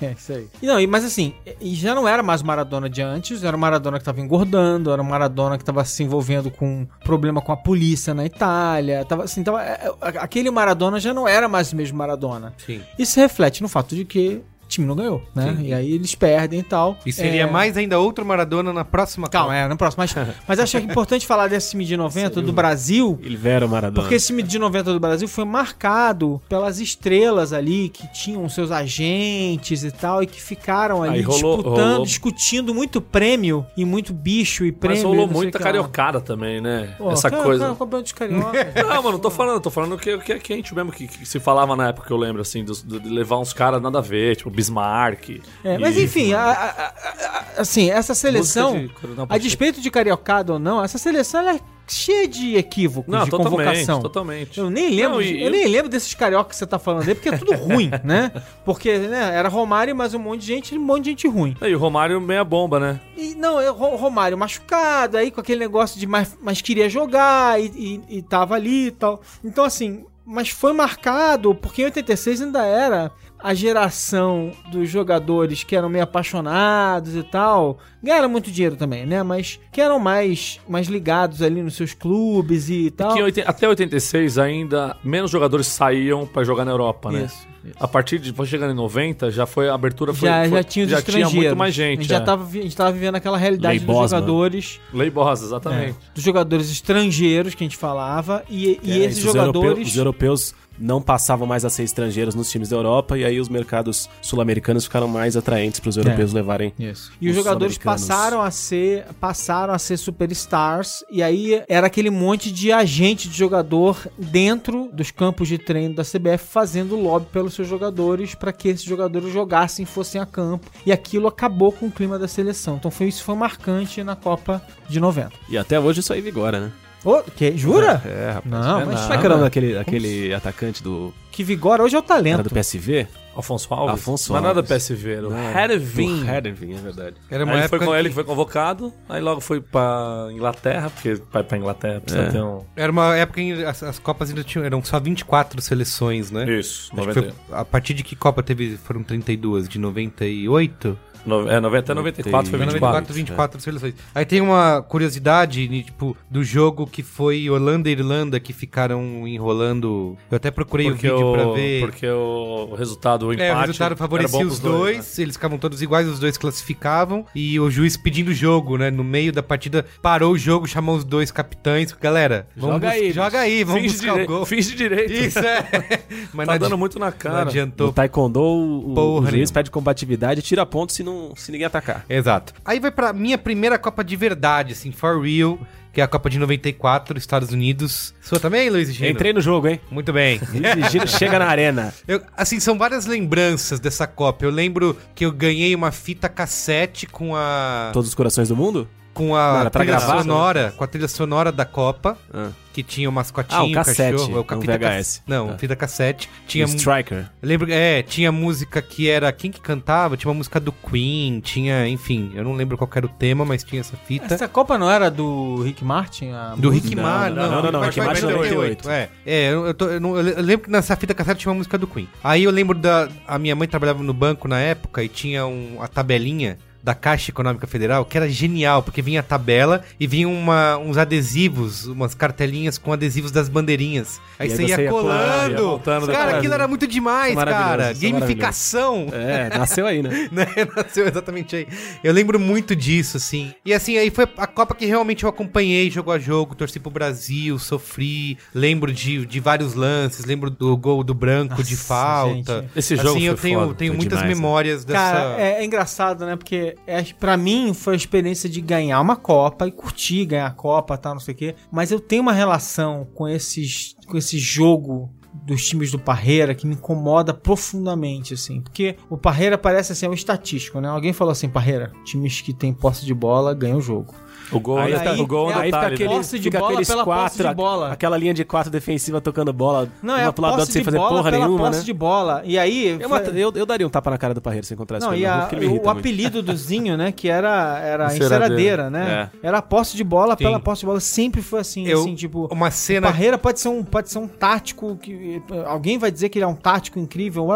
É, isso aí. E não, e- mas assim, e já não era mais o Maradona de antes, era o Maradona que tava engordando, era o Maradona que tava se envolvendo com problema com a polícia na Itália, tava assim, tava, é, é, aquele Maradona já não era mais o mesmo Maradona. Sim. Isso reflete no fato de que time não ganhou, né? E aí eles perdem e tal. E seria É, mais ainda outro Maradona na próxima Calma, é, no próximo. Mas, mas acho que é importante falar desse time de 90 do Brasil, Ele vera o Maradona. porque esse time de 90 do Brasil foi marcado pelas estrelas ali que tinham seus agentes e tal e que ficaram ali Aí rolou- disputando, rolou- discutindo muito prêmio e muito bicho e prêmio. Mas rolou e muita lá. carioccada também, né? Pô, Essa cara, coisa. cara, de carioca. Não, mano, não tô falando, tô falando que, que é quente mesmo, que, que se falava na época que eu lembro, assim, de levar uns caras nada a ver, tipo Bismarck. É, mas e- enfim, a- a- a- assim, essa seleção, de a despeito de cariocada ou não, essa seleção ela é cheia de equívocos Não, de totalmente, convocação. totalmente. Eu nem lembro, Não, e- eu nem lembro desses cariocas que você tá falando aí, porque é tudo ruim, né? Porque né, era Romário, mas um monte de gente, um monte de gente ruim. E o Romário meia bomba, né? E não, é Ro- Romário machucado, aí com aquele negócio de mais, mas queria jogar e, e, e tava ali e tal. Então, assim, mas foi marcado, porque em 86 ainda era a geração dos jogadores que eram meio apaixonados e tal. Ganharam muito dinheiro também, né? Mas que eram mais, mais ligados ali nos seus clubes e tal. Que até 86 ainda menos jogadores saíam pra jogar na Europa, né? Isso, isso. A partir de foi chegando em 90, já foi a abertura foi, já, foi- já tinha os já estrangeiros. tinha muito mais A gente. gente já é. tava, a gente tava vivendo aquela realidade Lei dos jogadores. Lei Bosa, exatamente. É, dos jogadores estrangeiros que a gente falava e, e É, esses isso, os europeu- jogadores os europeus não passavam mais a ser estrangeiros nos times da Europa e aí os mercados sul-americanos ficaram mais atraentes para os europeus levarem. Isso. E os, os jogadores passaram a ser passaram a ser superstars e aí era aquele monte de agente de jogador dentro dos campos de treino da CBF fazendo lobby pelos seus jogadores para que esses jogadores jogassem, fossem a campo e aquilo acabou com o clima da seleção. Então foi isso foi marcante na Copa de 90. E até hoje isso aí vigora, né? Ô, que, jura? É, rapaz. Não, é mas nada. Como é que era o nome daquele, daquele atacante do que vigora hoje é o Era talento. do PSV? Afonso Alves? Afonso Mas nada Alves. PSV, era o Não, Hervin. Hervin, é verdade. Era Aí uma foi, época com- ele que- foi convocado, aí logo foi pra Inglaterra, porque vai pra Inglaterra precisa É. ter um. Era uma época em as, as Copas ainda tinham, eram só 24 seleções, né? Isso, Acho que foi- a partir de que Copa teve? Foram 32? De 98? No- é, 90 até 94 foi Foi 24. 94, 24 seleções. Aí tem uma curiosidade, né, tipo, do jogo que foi Holanda e Irlanda que ficaram enrolando. Eu até procurei Porque, o vídeo o, pra ver. porque o resultado, o empate. É, o resultado favorecia os pros dois, né? eles ficavam todos iguais, os dois classificavam, e o juiz pedindo o jogo, né? No meio da partida, parou o jogo, chamou os dois capitães. Galera, vamos Joga aí, joga aí, vamos Finge, buscar o gol. finge direito. Isso, é. Mas Tá não, dando muito na não cara. No adiantou. Taekwondo, o, o juiz pede combatividade e tira ponto se, não, se ninguém atacar. Exato. Aí vai pra minha primeira Copa de verdade, assim, for real, que é a Copa de 94, Estados Unidos. Sua também, Luiz Gino? Entrei no jogo, hein? Muito bem. Luiz Gino chega na arena. Eu- assim, são várias lembranças dessa Copa. Eu lembro que eu ganhei uma fita cassete com a Todos os corações do mundo? Com Não, a pra trilha gravar, sonora, com a trilha sonora da Copa, Ah. que tinha o mascotinho, Ah, o cassete, cachorro, é não fita VHS. cass- Não, Tá. fita cassete. Tinha O Striker. Lembro, é, tinha música que era quem que cantava, tinha uma música do Queen, tinha, enfim, eu não lembro qual era o tema, mas tinha essa fita. Essa Copa não era do Rick Martin? a Do música? Rick Não, Martin, não, não, não, Rick Rick Martin 98. É, é eu, eu tô- eu não- eu lembro que nessa fita cassete tinha uma música do Queen. Aí eu lembro da. A minha mãe trabalhava no banco na época e tinha um, a tabelinha da Caixa Econômica Federal, que era genial, porque vinha a tabela e vinha uma, uns adesivos, umas cartelinhas com adesivos das bandeirinhas. Aí E aí você ia ia colando. ia cara, depois. aquilo era muito demais, Isso é cara. isso é Gamificação. É, nasceu aí, né? né? Nasceu exatamente aí. Eu lembro muito disso, assim. E assim, aí foi a Copa que realmente eu acompanhei jogo a jogo, torci pro Brasil, sofri, lembro de, de vários lances, lembro do gol do branco de Nossa, falta. gente. Esse jogo assim, eu tenho, foda, tenho foi muitas demais, né? memórias dessa. Cara, é, é engraçado, né? Porque é, pra mim foi a experiência de ganhar uma Copa e curtir ganhar a Copa tal, não sei o quê. Mas eu tenho uma relação com esses com esse jogo dos times do Parreira que me incomoda profundamente, assim. Porque o Parreira parece assim, é um estatístico, né? Alguém falou assim, Parreira, times que tem posse de bola ganham o jogo. O gol, Aí é, tá- o gol é um aí Aí fica detalhe. aquele, né? Posse de fica bola aqueles pela posse quatro, de bola. aquela linha de quatro defensiva tocando bola, Não, uma é a pro lado do outro posse sem de fazer bola porra pela nenhuma, posse né? de bola. E aí... Eu, eu, eu daria um tapa na cara do Parreira se encontrasse Não, com e ele, a- o muito. apelido do Zinho, né? Que era, era Enceradeira. né? Era a posse de bola pela posse de bola. Sempre foi assim, Eu- assim, tipo... Uma cena. Parreira pode ser um, pode ser um tático que alguém vai dizer que ele é um tático incrível.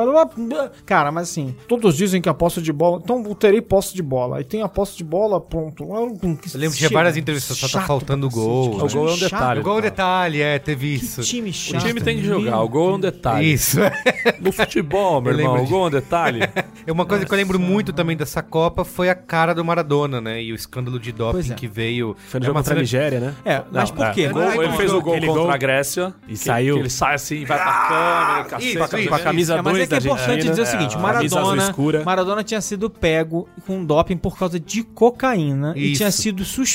Cara, mas assim, todos dizem que a posse de bola, então eu terei posse de bola. Aí tem a posse de bola, pronto. Eu lembro que tinha várias entrevistas, só tá faltando gol, O gol é um detalhe. O gol é um detalhe, é, teve isso. Que time O chato. time tem que jogar, o gol é um detalhe. Isso. No futebol, meu Eu irmão, o gol é um detalhe. É Uma coisa que eu lembro muito também dessa Copa foi a cara do Maradona, né? E o escândalo de doping é. que veio. Foi no É jogo contra a Nigéria, né? É, mas por é. quê? O ele fez o gol aquele contra gol a Grécia. e que- saiu. que ele sai assim, vai pra câmera, cacete. Isso. o Com a camisa É, mas 2 é que é importante dizer o seguinte: a camisa azul Maradona, tinha sido pego com doping por causa de cocaína e tinha sido suspenso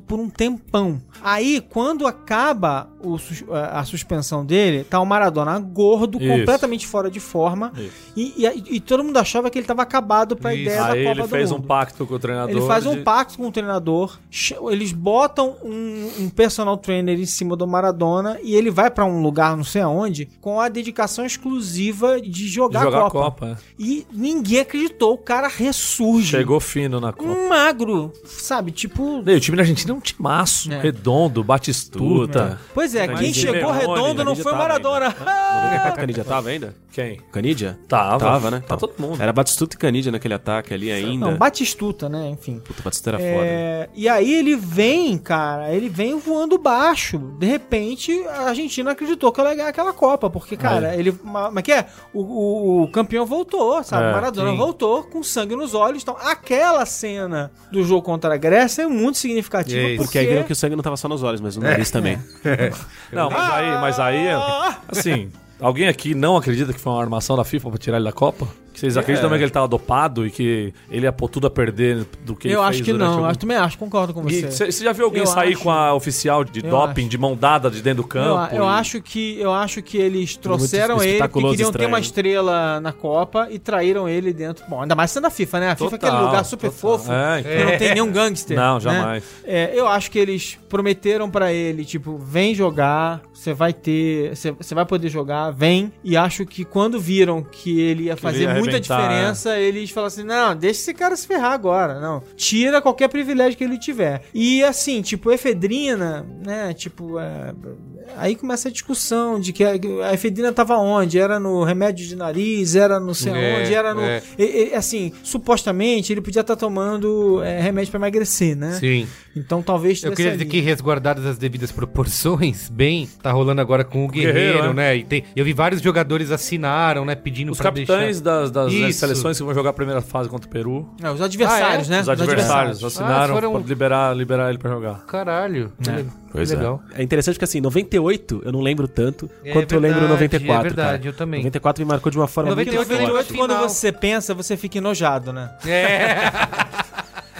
por um tempão. Aí, quando acaba o a a suspensão dele, tá o Maradona gordo, Isso. completamente fora de forma, e, e- e todo mundo achava que ele tava acabado pra Isso. ideia da Aí Copa ele do fez um Mundo. pacto com o treinador. Ele faz um de- pacto com o treinador, eles botam um, um personal trainer em cima do Maradona e ele vai pra um lugar, não sei aonde, com a dedicação exclusiva de de jogar, jogar a Copa. Copa. é. E ninguém acreditou, o cara ressurge. Chegou fino na Copa. um magro, sabe? Tipo. E o time da Argentina é um timaço. É. Redondo, Batistuta. Pois é, quem Canidia chegou Leone, redondo não foi Maradona. ainda. 94 Canidia tava ainda? Quem? Canidia? Tava. Tava, né? Tá todo mundo. Era Batistuta e Canidia naquele ataque ali ainda. Não, Batistuta, né? Enfim. Puta, Batistuta era foda. É, e aí ele vem, cara, ele vem voando baixo. De repente, a Argentina acreditou que ela ia ganhar aquela Copa, porque, cara, ele. ma- Mas que é? O, o- o campeão voltou, sabe? É, o Maradona sim. voltou com sangue nos olhos. Então, aquela cena do jogo contra a Grécia é muito significativa. Isso. Porque aí viram que o sangue não tava só nos olhos, mas no É. nariz também. Não, mas aí, mas aí, assim, alguém aqui não acredita que foi uma armação da FIFA pra tirar ele da Copa? Vocês acreditam também que ele tava dopado e que ele ia pôr tudo a perder do que eu ele acho fez que não, eu acho, também acho, concordo com você. Você já viu alguém Eu sair acho. com a oficial de Eu doping, acho. de mão dada de dentro do Eu, campo? eu e- acho que eu acho que eles trouxeram muito ele porque espetaculoso queriam ter estranho. uma estrela na Copa e traíram ele dentro. Bom, ainda mais sendo a FIFA, né? A FIFA é aquele Total, lugar super total. fofo. É, que não tem nenhum gangster. Não, né? jamais. É, eu acho que eles prometeram pra ele, tipo, vem jogar, você vai ter, você vai poder jogar, vem. E acho que quando viram que ele ia fazer ia muita arrebentar, diferença, eles falaram assim: não, deixa esse cara se ferrar agora, não. Tira qualquer privilégio que ele tiver. E assim, tipo, efedrina, né? Tipo, é, aí começa a discussão de que a a efedrina tava onde? Era no remédio de nariz, era não sei É, onde, era no. é. e- e, assim, supostamente ele podia estar tomando é, remédio pra emagrecer, né? Sim. Então talvez Eu queria dizer ali. que resguardadas as devidas proporções, bem, tá rolando agora com o Guerreiro, Guerreiro, né? E tem, eu vi vários jogadores assinaram, né? Pedindo Os pra capitães das, das Isso. seleções que vão jogar a primeira fase contra o Peru. É, os adversários, Ah, é? né? Os adversários Ah, assinaram foram- pra liberar, liberar ele pra jogar. deixar. Caralho. É. Pois legal. É interessante que assim, 98 eu não lembro tanto É quanto eu lembro verdade, 94. é verdade, cara. eu também. 94 me marcou de uma forma Porque 98 muito ele forte. 98, quando Final. você pensa, você fica enojado, né?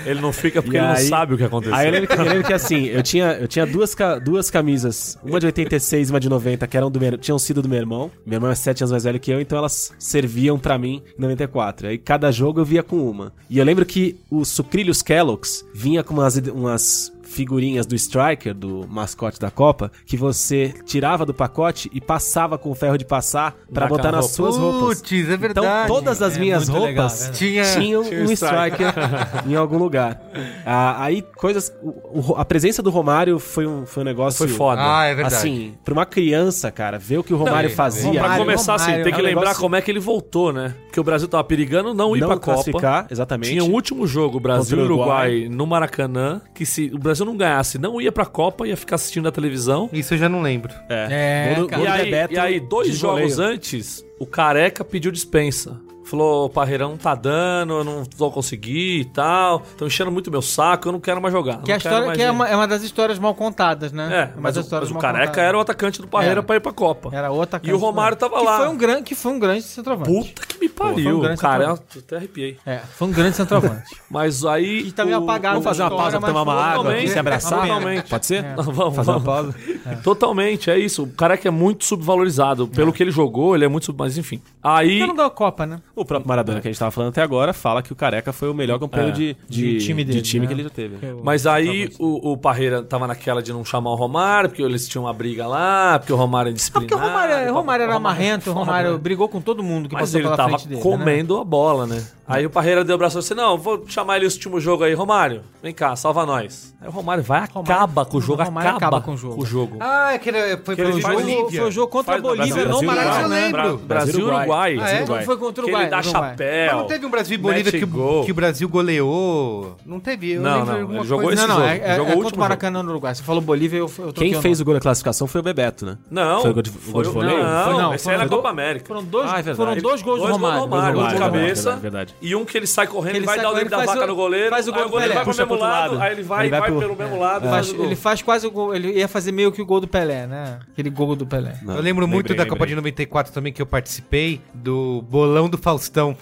Ele não fica porque E ele não sabe o que aconteceu. Aí eu lembro, que, eu lembro que, assim, eu tinha, eu tinha duas, duas camisas, uma de 86 e uma de 90, que eram do meu, tinham sido do meu irmão. Meu irmão é 7 anos mais velho que eu, então elas serviam pra mim em 94. Aí cada jogo eu via com uma. E eu lembro que o Sucrilhos Kellogg's vinha com umas, umas figurinhas do Striker, do mascote da Copa, que você tirava do pacote e passava com o ferro de passar pra Na botar nas roupa. suas roupas. Putz, é Então verdade. todas as É minhas muito legal, roupas é. Tinha- tinham tinha um striker em algum lugar. Ah, aí coisas, o- o- a presença do Romário foi um, foi um negócio Foi foda. Ah, é verdade. Assim, pra uma criança, cara, ver o que o Romário Não, fazia, pra Romário, começar, assim, Romário, tem que é um lembrar negócio- como é que ele voltou, né? Porque o Brasil tava perigando não ir não pra Copa. exatamente. Tinha um último jogo, Brasil e Contra o Uruguai. Uruguai, no Maracanã, que se o Brasil não ganhasse, não ia pra Copa, ia ficar assistindo na televisão. Isso eu já não lembro. É, É, Gol do- cara. gol E do aí, e aí, dois jogos antes, o Careca pediu dispensa. Falou, o Parreirão não tá dando, eu não vou conseguir e tal. Estão enchendo muito meu saco, eu não quero mais jogar. Que, é, a história, que é, ir." uma, é uma das histórias mal contadas, né? É, uma mas, o, mas o Careca contadas. era o atacante do Parreira Era. pra ir pra Copa. Era outra E o Romário tava que lá. Foi um grande, que foi um grande centroavante. Puta que me um pariu, grande cara. centroavante. Eu até arrepiei. É, foi um grande centroavante. Mas aí. E meio o- apagado Vamos fazer uma pausa pra tomar uma água e se abraçar? totalmente. Pode ser? Não, vamos, Fazer uma pausa. Totalmente, é isso. O Careca é muito subvalorizado. Pelo que ele jogou, ele é muito sub... Mas enfim. Aí. Porque não deu a Copa, né? O próprio Maradona que a gente tava falando até agora fala que o Careca foi o melhor companheiro É. de, de, De time de dele, time né? que ele já teve. Mas aí o, o Parreira tava naquela de não chamar o Romário, porque eles tinham uma briga lá, porque o Romário é Ah, disciplinado. porque o Romário, o Romário era marrento, o foda, Romário né? brigou com todo mundo que Mas passou ele pela tava frente dele. né? comendo a bola, né? Aí o Parreira deu o braço e disse: Não, vou chamar ele esse último jogo aí, Romário. Vem cá, salva nós. Aí o Romário vai, acaba com o jogo, o Romário acaba, acaba com o jogo. Com o jogo. Ah, é que era, foi Que pro ele Bolívia. Foi, o jogo contra Faz- a Bolívia Brasil, no Brasil, Maracanã. eu lembro. Bra- Brasil e Uruguai. Ah, é? Foi contra o Que Uruguai. Ele dá. Mas chapéu. não teve um Brasil e Bolívia que, o- que o Brasil goleou? Não teve? Eu Não, lembro não, alguma ele jogou coisa. esse Não, não, jogo. é, é, Jogou o é contra último o Maracanã no Uruguai. Você falou Bolívia, eu, eu troquei Quem o fez nome. o gol da classificação foi o Bebeto, né? Não. Foi o gol de, o gol de voleio? Não, Foi não, esse foi aí é no- na Copa América. Foram dois, Ah, é verdade. foram dois gols do Romário. Romário, Dois um de gols do Romário, cabeça. verdade, verdade. E um que ele sai correndo, ele ele vai sai dar o dedo correndo, da faz vaca o- no goleiro, faz o aí gol o do goleiro Pelé. vai pro Puxa mesmo pro outro lado, lado. aí ele vai, Ele vai vai pro- pelo mesmo lado. Faz- faz o gol. ele faz quase o gol, ele ia fazer meio que o gol do Pelé, né? Aquele gol do Pelé. Não, Eu lembro muito da Copa de 94 também que eu participei do bolão do Faustão.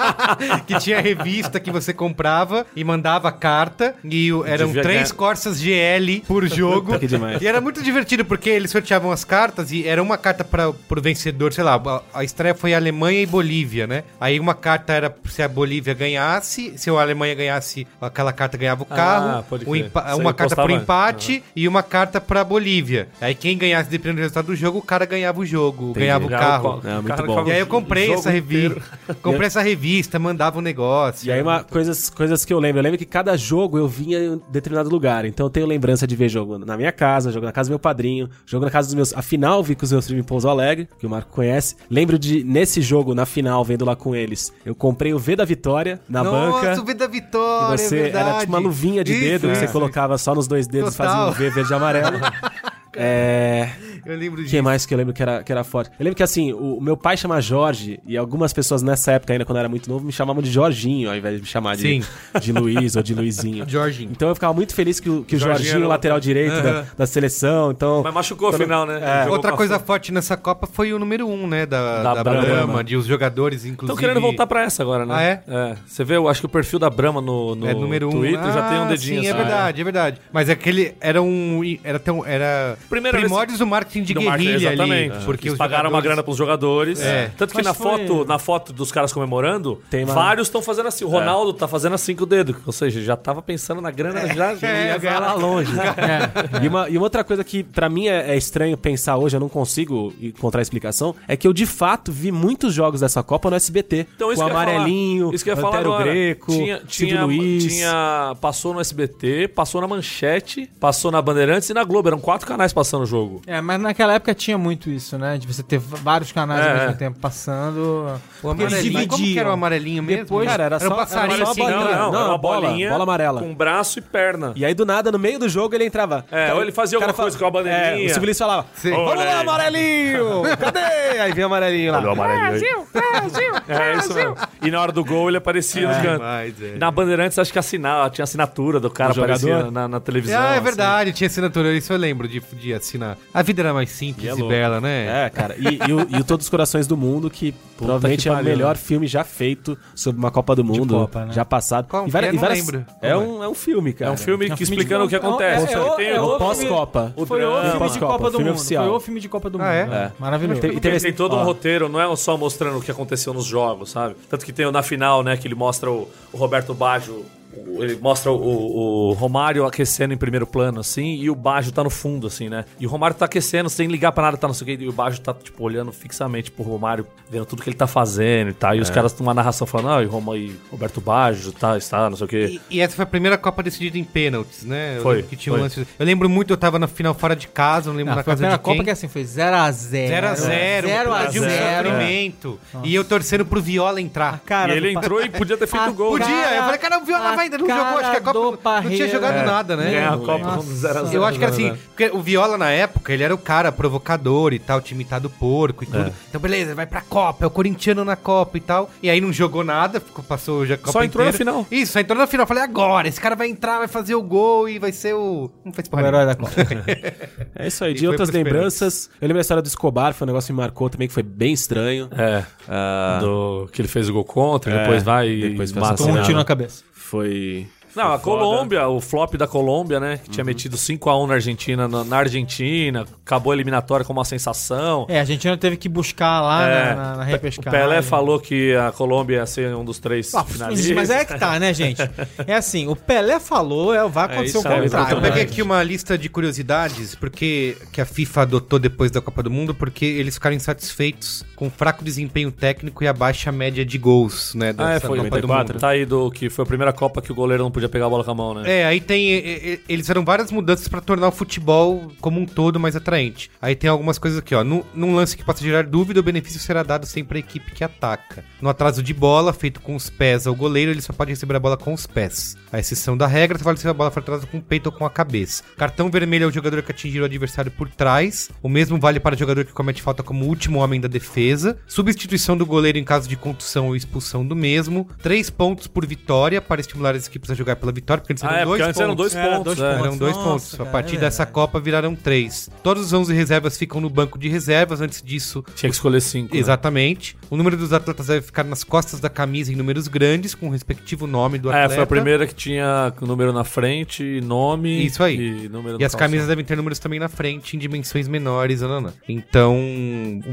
que tinha revista que você comprava e mandava carta e eram Devia três ganhar. Corsas GL por jogo. E era muito divertido porque eles sorteavam as cartas e era uma carta para pro vencedor, sei lá, a, estreia foi Alemanha e Bolívia, né? Aí uma carta era se a Bolívia ganhasse, se a Alemanha ganhasse, aquela carta ganhava o Ah, carro, pode o uma carta postava- empate e uma carta pra Bolívia. Aí quem ganhasse, dependendo do resultado do jogo, o cara ganhava o jogo, ganhava o carro. É, muito bom. E aí eu comprei essa revista. Comprei essa revista, mandava um negócio. E aí, uma, coisas, coisas que eu lembro. Eu lembro que cada jogo eu vinha em determinado lugar. Então eu tenho lembrança de ver jogo na minha casa, jogo na casa do meu padrinho, jogo na casa dos meus. A final vi com os meus primos em Pouso Alegre, que o Marco conhece. Lembro de, nesse jogo, na final, vendo lá com eles, eu comprei o V da Vitória na banca. Nossa, o V da Vitória, E você é era tipo uma luvinha de Isso, dedo que você colocava só nos dois dedos e fazia um V verde e amarelo. é. Eu lembro O disso. que mais que eu lembro que era, que era forte? Eu lembro que assim, o, o meu pai chama Jorge, e algumas pessoas nessa época, ainda quando eu era muito novo, me chamavam de Jorginho, ao invés de me chamar de, Sim. de Luiz ou de Luizinho. Jorginho. Então eu ficava muito feliz que o, que o Jorginho Jorginho, era o- lateral direito da, da seleção, então... Mas machucou afinal, né? É. Outra coisa forte nessa Copa foi o número 1, um, né? Da, Da da, Brahma. Brahma, de os jogadores, inclusive. Estão querendo voltar pra essa agora, né? Ah, é? Você vê, eu acho que o perfil da Brahma no, no é número um. Twitter já tem um Ah, dedinho Sim, é assim. verdade, é verdade. Mas aquele era um. Era tão. Era. Primeira primórdios do marketing de Do marketing, guerrilha exatamente. ali. Porque Eles pagaram uma jogadores- grana pros jogadores. É. Tanto que Mas na, foi- foto, na foto dos caras comemorando, Tem uma- vários estão fazendo assim. O Ronaldo tá fazendo assim com o dedo. Ou seja, já tava pensando na grana já. já É, ia ganhar lá longe. E uma, e uma outra coisa que pra mim é, é estranho pensar hoje, eu não consigo encontrar explicação, é que eu de fato vi muitos jogos dessa Copa no SBT. Então, isso com Amarelinho, falar. isso que eu ia falar Antero agora. Greco, tinha, tinha, Luiz. tinha- passou no SBT, passou na Manchete, passou na Bandeirantes e na Globo. Eram quatro canais passando o jogo. É, mas naquela época tinha muito isso, né? De você ter vários canais É, ao mesmo é. tempo passando. O Porque eles amarelinho. Como que era o amarelinho mesmo? Depois- Cara, era Era só, um passarinho era só assim, a não, bolinha. não, era uma bola, bolinha bola amarela. com braço e perna. E aí do nada, no meio do jogo, ele entrava. É, ou ele fazia o cara alguma coisa com a bandeirinha. É, o Luiz falava, Sim. vamos Olha lá, amarelinho! Cadê? Aí vem o amarelinho lá. É isso mesmo. E na hora do gol ele aparecia nos cantos. Mas, é. Na Bandeirantes acho que assinava, tinha assinatura do cara aparecia na, na televisão. Ah, é assim. verdade, tinha assinatura, isso eu lembro de, de assinar. A vida era mais simples E é e, bela, né? É, cara. E, e o, e o Todos os Corações do Mundo, que provavelmente que é o melhor né? filme já feito sobre uma Copa do Mundo, Copa, né? já passado. Qual E várias- que é? e Não várias- lembro. É um, é um filme, cara. É um filme que filme de explicando o que acontece. É, é, Tem é o- o- Pós-Copa. o Foi o filme de Pós-Copa, Copa do filme Mundo. Foi o filme de Copa do Mundo. Ah, é? né? É. Maravilhoso. Tem- e tem todo um roteiro, não é só mostrando o que aconteceu nos jogos, sabe? Tanto que tem na final, né, que ele mostra o, Roberto Baggio, ele mostra o, o Romário aquecendo em primeiro plano, assim, e o Baggio tá no fundo, assim, né? E o Romário tá aquecendo, sem ligar pra nada, tá não sei o que, e o Baggio tá, tipo, olhando fixamente pro Romário, vendo tudo que ele tá fazendo e tal. E os caras têm uma narração falando, ah, e, Roma, e Roberto Baggio, tá, está, não sei o que. E, e essa foi a primeira Copa decidida em pênaltis, né? Eu Foi, lembro Que tinha um foi. lance... Eu lembro muito, eu tava na final fora de casa, não lembro Não, na foi a casa de quem. Copa que assim, foi 0x0. 0x0, 0x0. de um sofrimento. E eu torcendo pro Viola entrar. Cara, E ele entrou e podia ter feito A o gol. Podia, cara- eu falei, cara, o Viola a vai ainda, não jogou, acho que a Copa não, tinha jogado É. nada, né? Ganhar a Não Copa lembro. com 0x0. Eu acho que assim, porque o Viola na época, ele era o cara provocador e tal, time tá do porco e tudo. É. Então, beleza, vai pra Copa, é o corintiano na Copa e tal. E aí não jogou nada, ficou, passou já a Copa Só entrou na inteira. final. Isso, só entrou na final. Falei, agora, esse cara vai entrar, vai fazer o gol e vai ser o. Não fez O porra herói nenhuma. da Copa. É isso aí. E De foi outras lembranças, eu lembro a história do Escobar, foi um negócio que me marcou também, que foi bem estranho. É, Ah, do, que ele fez o gol contra, É, depois vai e depois mata. Tomou um tiro na cabeça. Foi. Não, a. Colômbia, o flop da Colômbia, né? Que tinha metido 5x1 na Argentina, na, na Argentina, acabou a eliminatória com uma sensação. É, a Argentina teve que buscar lá É, na, na, na o repescagem. Pelé falou que a Colômbia ia ser um dos três Ah, finalistas. mas é que tá, né, gente? É assim, o Pelé falou, é, vai acontecer isso o contrário. Eu peguei aqui uma lista de curiosidades, porque que a FIFA adotou depois da Copa do Mundo, porque eles ficaram insatisfeitos com o fraco desempenho técnico e a baixa média de gols, né, Ah, é, foi Copa do 94. Mundo. Tá aí do que foi a primeira Copa que o goleiro não podia pegar a bola com a mão, né? É, aí tem. Eles fizeram várias mudanças pra tornar o futebol como um todo mais atraente. Aí tem algumas coisas aqui, ó. Num lance que possa gerar dúvida, o benefício será dado sempre à equipe que ataca. No atraso de bola, feito com os pés ao goleiro, ele só pode receber a bola com os pés. A exceção da regra, só vale receber a bola for atrasada com o peito ou com a cabeça. Cartão vermelho é o jogador que atingir o adversário por trás. O mesmo vale para o jogador que comete falta como último homem da defesa. Substituição do goleiro em caso de contusão ou expulsão do mesmo. Três pontos por vitória para estimular as equipes a jogar pela vitória, porque eles Ah, é, porque antes eram dois Era pontos. dois é. pontos. eram dois Nossa, pontos. A cara, partir é dessa. Copa viraram três. Todos os 11 reservas ficam no banco de reservas. Antes disso, Tinha que escolher cinco. né? exatamente. O número dos atletas deve ficar nas costas da camisa em números grandes, com o respectivo nome do É, atleta. foi a primeira que tinha o número na frente, nome. Isso aí. E, número E no as calção. camisas devem ter números também na frente, em dimensões menores. Não, não, não. Então.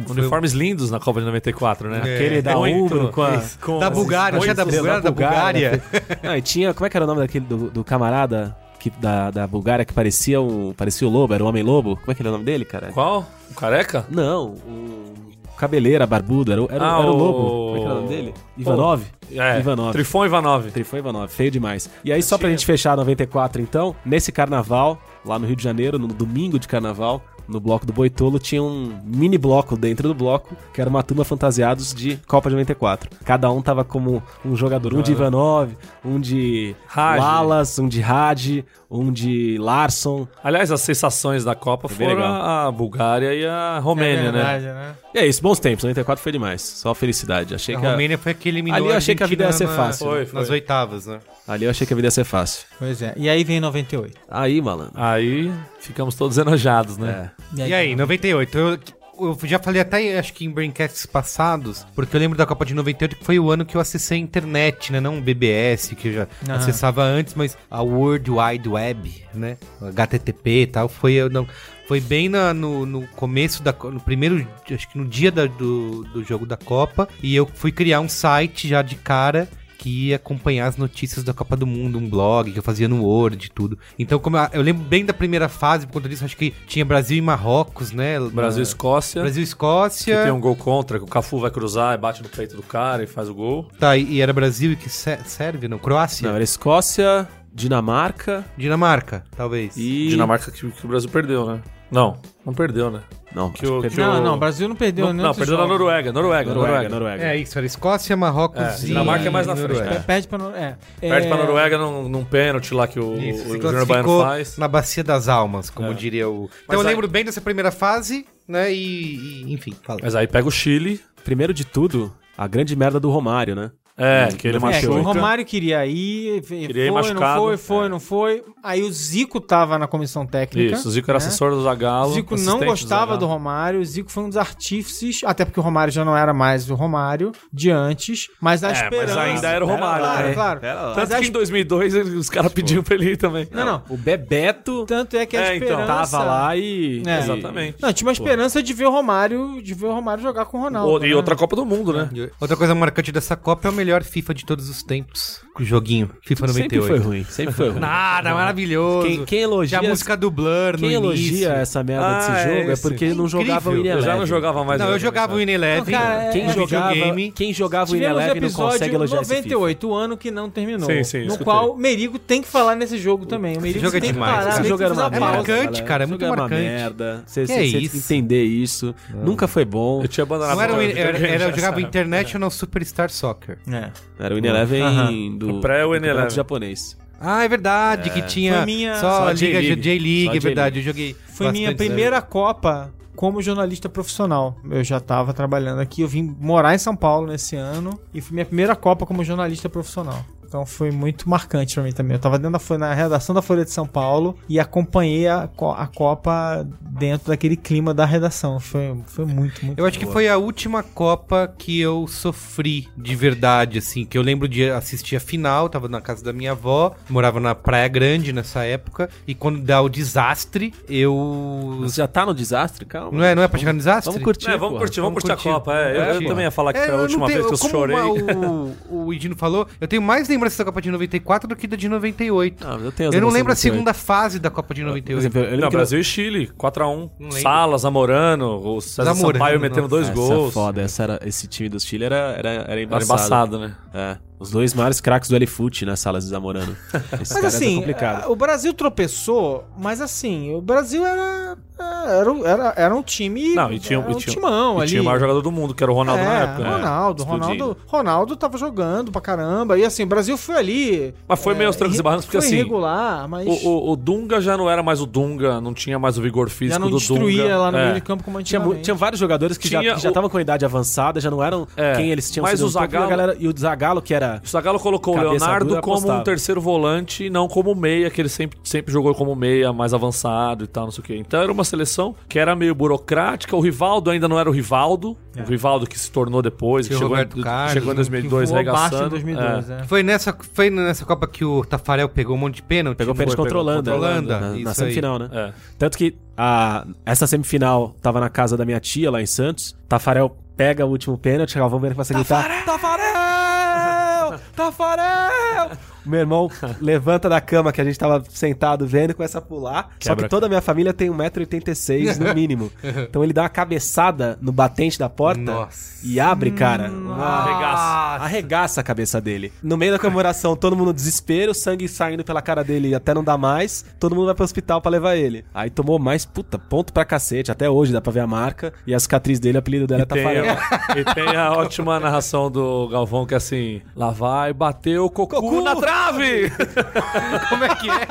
foi- Uniformes lindos na Copa de 94, né? É. Aquele da. Umbro com a. Com Da Bulgária, tinha da Bulgária, da Bulgária. Ah, e tinha. Como é que era o nome daquele do, do camarada que, da, da Bulgária que parecia o, parecia o lobo? Era o Homem-Lobo? Como é que era o nome dele, cara? Qual? O careca? Não, o cabeleira, barbudo, era, o- era, o- Ah, era o o- lobo. Como é que era o nome dele? Ivanov? É, Ivanov. Trifon Ivanov. Trifon Ivanov, feio demais. E aí, só pra gente fechar 94, então, nesse carnaval, lá no Rio de Janeiro, no domingo de carnaval, no bloco do Boitolo, tinha um mini bloco dentro do bloco, que era uma turma fantasiados de Copa de 94. Cada um tava como um jogador, um de Ivanov, um de. Wallace, um de Hadi, um de Larson. Aliás, as sensações da Copa Foi foram legal. a Bulgária e a Romênia, né? verdade, né? E é isso, bons tempos. 94 foi demais. Só felicidade. Achei A que a- Romênia foi aquele eliminou Ali eu achei que a vida ia ser na- fácil. Foi, foi. Nas oitavas, né? Ali eu achei que a vida ia ser fácil. Pois é. E aí vem 98. Aí, malandro. Aí ficamos todos enojados, né? É. E aí, 98, eu, eu já falei até, acho que em Braincasts passados, porque eu lembro da Copa de 98 que foi o ano que eu acessei a internet, né? Não o BBS, que eu já Aham. acessava antes, mas a World Wide Web, né? HTTP e tal, foi, eu não, foi bem na- no, no começo da... No primeiro, acho que no dia da- do, do jogo da Copa, e eu fui criar um site já de cara que ia acompanhar as notícias da Copa do Mundo, um blog que eu fazia no Word e tudo. Então, como eu, eu lembro bem da primeira fase, por conta disso, acho que tinha Brasil e Marrocos, né? Brasil e Escócia. Brasil e Que Escócia. tem um gol contra, que o Cafu vai cruzar e bate no peito do cara e faz o gol. Tá, e e era Brasil e que Sérvia, não? Croácia? Não, era Escócia, Dinamarca Dinamarca, talvez. e. Dinamarca que, que o Brasil perdeu, né? Não, não perdeu, né? Não, Que o- que. Não, o- não, o Brasil não perdeu não, não, perdeu na. Noruega, Noruega, Noruega, Noruega. Noruega. É isso, era Escócia, Marrocos É, e... Dinamarca é mais na frente, Noruega. Pe- Perde pra Nor- é. Perde É, pra Noruega num, num pênalti lá que o, Isso, o Júnior Baiano faz. na Bacia das Almas, como É. diria o... Então Mas eu aí- lembro bem dessa primeira fase, né, e, e- enfim, fala. Mas aí pega o Chile. Primeiro de tudo, a grande merda do Romário, né? É, que ele É, É, o Romário queria ir, Queria ir foi, não machucado. foi, foi, não foi. Aí o Zico tava na comissão técnica. Isso, o Zico era né? assessor do Zagallo. O Zico não gostava do Zagallo. Romário, o Zico foi um dos artífices, até porque o Romário já não era mais o Romário de antes, mas a É, mas esperança... ainda era o Romário, Claro, né? claro. Pera lá. Mas Tanto que em 2002 ele- os caras pediam pra ele ir também. Não, não. O Bebeto Tanto é que a É, então, esperança... tava lá e. É. Exatamente. Não, tinha uma esperança de ver o Romário, de ver o Romário jogar com o Ronaldo. e né? outra Copa do Mundo, né? Outra coisa marcante dessa Copa é o melhor FIFA de todos os tempos. O joguinho, FIFA Sempre 98. foi ruim, sempre foi ruim. Nada, maravilhoso. Quem, quem elogia, Tinha a música do Blur quem elogia início. essa merda Ah, desse é jogo é, esse. porque não jogava o Incrível. In Eu já não jogava mais. Não, eu jogava o sabe? In Eleven. Não, cara, Quem É, jogava, quem jogava o In Tivemos Eleven não consegue elogiar esse FIFA. 98, o ano que não terminou. Sim, sim, no escutei. qual Merigo tem que falar nesse jogo também. O Merigo jogo é tem demais, que parar, esse jogo era uma É marcante, cara, é muito marcante. merda. Você é tem que isso? entender isso. Nunca foi bom. Eu tinha abandonado era o, o eu jogava o. International Superstar Soccer. É. Era o In Eleven Aham. do, O pré- o do japonês. Ah, é verdade, que tinha Foi minha- só, só a Liga J-League. É verdade, eu joguei Foi minha primeira Copa como jornalista profissional. Eu já estava trabalhando aqui, eu vim morar em São Paulo nesse ano e foi minha primeira Copa como jornalista profissional. Então foi muito marcante pra mim também. Eu tava dentro da, Folha- na redação da Folha de São Paulo e acompanhei a, a Copa dentro daquele clima da redação. Foi, foi muito, muito Eu acho que boa. foi a última Copa que eu sofri de verdade, assim, que eu lembro de assistir a final, tava na casa da minha avó, morava na Praia Grande nessa época, e quando dá o desastre, eu... Você já tá no desastre? Calma. Não é, não é pra chegar no desastre? Vamos curtir. É, vamos curtir, vamos, Vamos curtir a curtir. Copa. É, eu, eu Curtir. também ia falar que É, foi a última não vez tenho- que eu como chorei. O, o Edino falou, eu tenho mais lembrança da Copa de 94 do que da de 98. Não, mas eu tenho as eu não lembro a do 98. segunda fase da Copa de Por 98. exemplo, eu lembro Não, Brasil e Chile, 4x1. Não lembro. Sala, Zamorano, o César Zamorano, Sampaio metendo nossa. dois essa gols. é foda, essa era, esse time do Chile era, era, era Era embaçado. embaçado, né? É, os dois maiores craques do L-Foot na sala de Zamorano. Esse Mas cara assim, é complicado. o Brasil tropeçou, mas assim, o Brasil era, era, era, era um time. Não, e tinha, era e um tinha, timão e ali. tinha o maior jogador do mundo, que era o Ronaldo é, na época. né? Ronaldo, Explodindo. Ronaldo, Ronaldo tava jogando pra caramba. E assim, o Brasil foi ali. Mas foi meio aos trancos e barrancos, porque assim, irregular, mas O, o- o Dunga já não era mais o Dunga, não tinha mais o vigor físico já não do destruía Dunga. lá no É. meio de campo como Tinha, tinha vários jogadores que já Tinha já o- estavam com a idade avançada, já não eram É, quem eles tinham mas sido o no topo, e a Zagallo- galera- E o Zagallo, que era... O Zagallo colocou o Leonardo como apostava. um terceiro volante e não como meia, que ele sempre, sempre jogou como meia, mais avançado e tal, não sei o quê. Então era uma seleção que era meio burocrática. O Rivaldo ainda não era o Rivaldo. O Rivaldo que se tornou depois, que chegou, Roberto em- Carlos, chegou em né, 2002 voou baixo regaçando. em 2002, É. é. Foi nessa, foi nessa Copa que o Tafarel pegou um monte de pênalti? Pegou pênalti contra a Holanda. Holanda, na, na aí. semifinal, né? É. Tanto que a, essa semifinal tava na casa da minha tia, lá em Santos. Tafarel pega o último pênalti, Galvão Bueno começa a gritar... Tafarel! Tafarel! O meu irmão levanta da cama que a gente tava sentado vendo e começa a pular. Só Quebra. que toda a minha família tem 1,86m no mínimo. Então ele dá uma cabeçada no batente da porta Nossa. e abre, cara. Uma Arregaça. Arregaça a cabeça dele. No meio da comemoração, todo mundo no desespero, sangue saindo pela cara dele até não dá mais. Todo mundo vai pro hospital pra levar ele. Aí tomou mais, puta, ponto pra cacete. Até hoje dá pra ver a marca. E a cicatriz dele, o apelido dela é Tafarel. a, e tem a ótima narração do Galvão que é assim: lá vai, bateu o cocu, Cocu! na trave! Trave! Como é que é?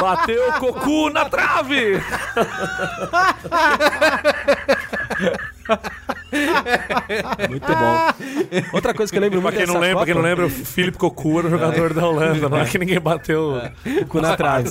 Bateu o cocu na trave! Muito bom. Outra coisa que eu lembro Pra muito quem não dessa lembra, pra quem não Copa- lembra, o Felipe Cocu era o jogador da Holanda, não é que ninguém bateu. o cu na trave.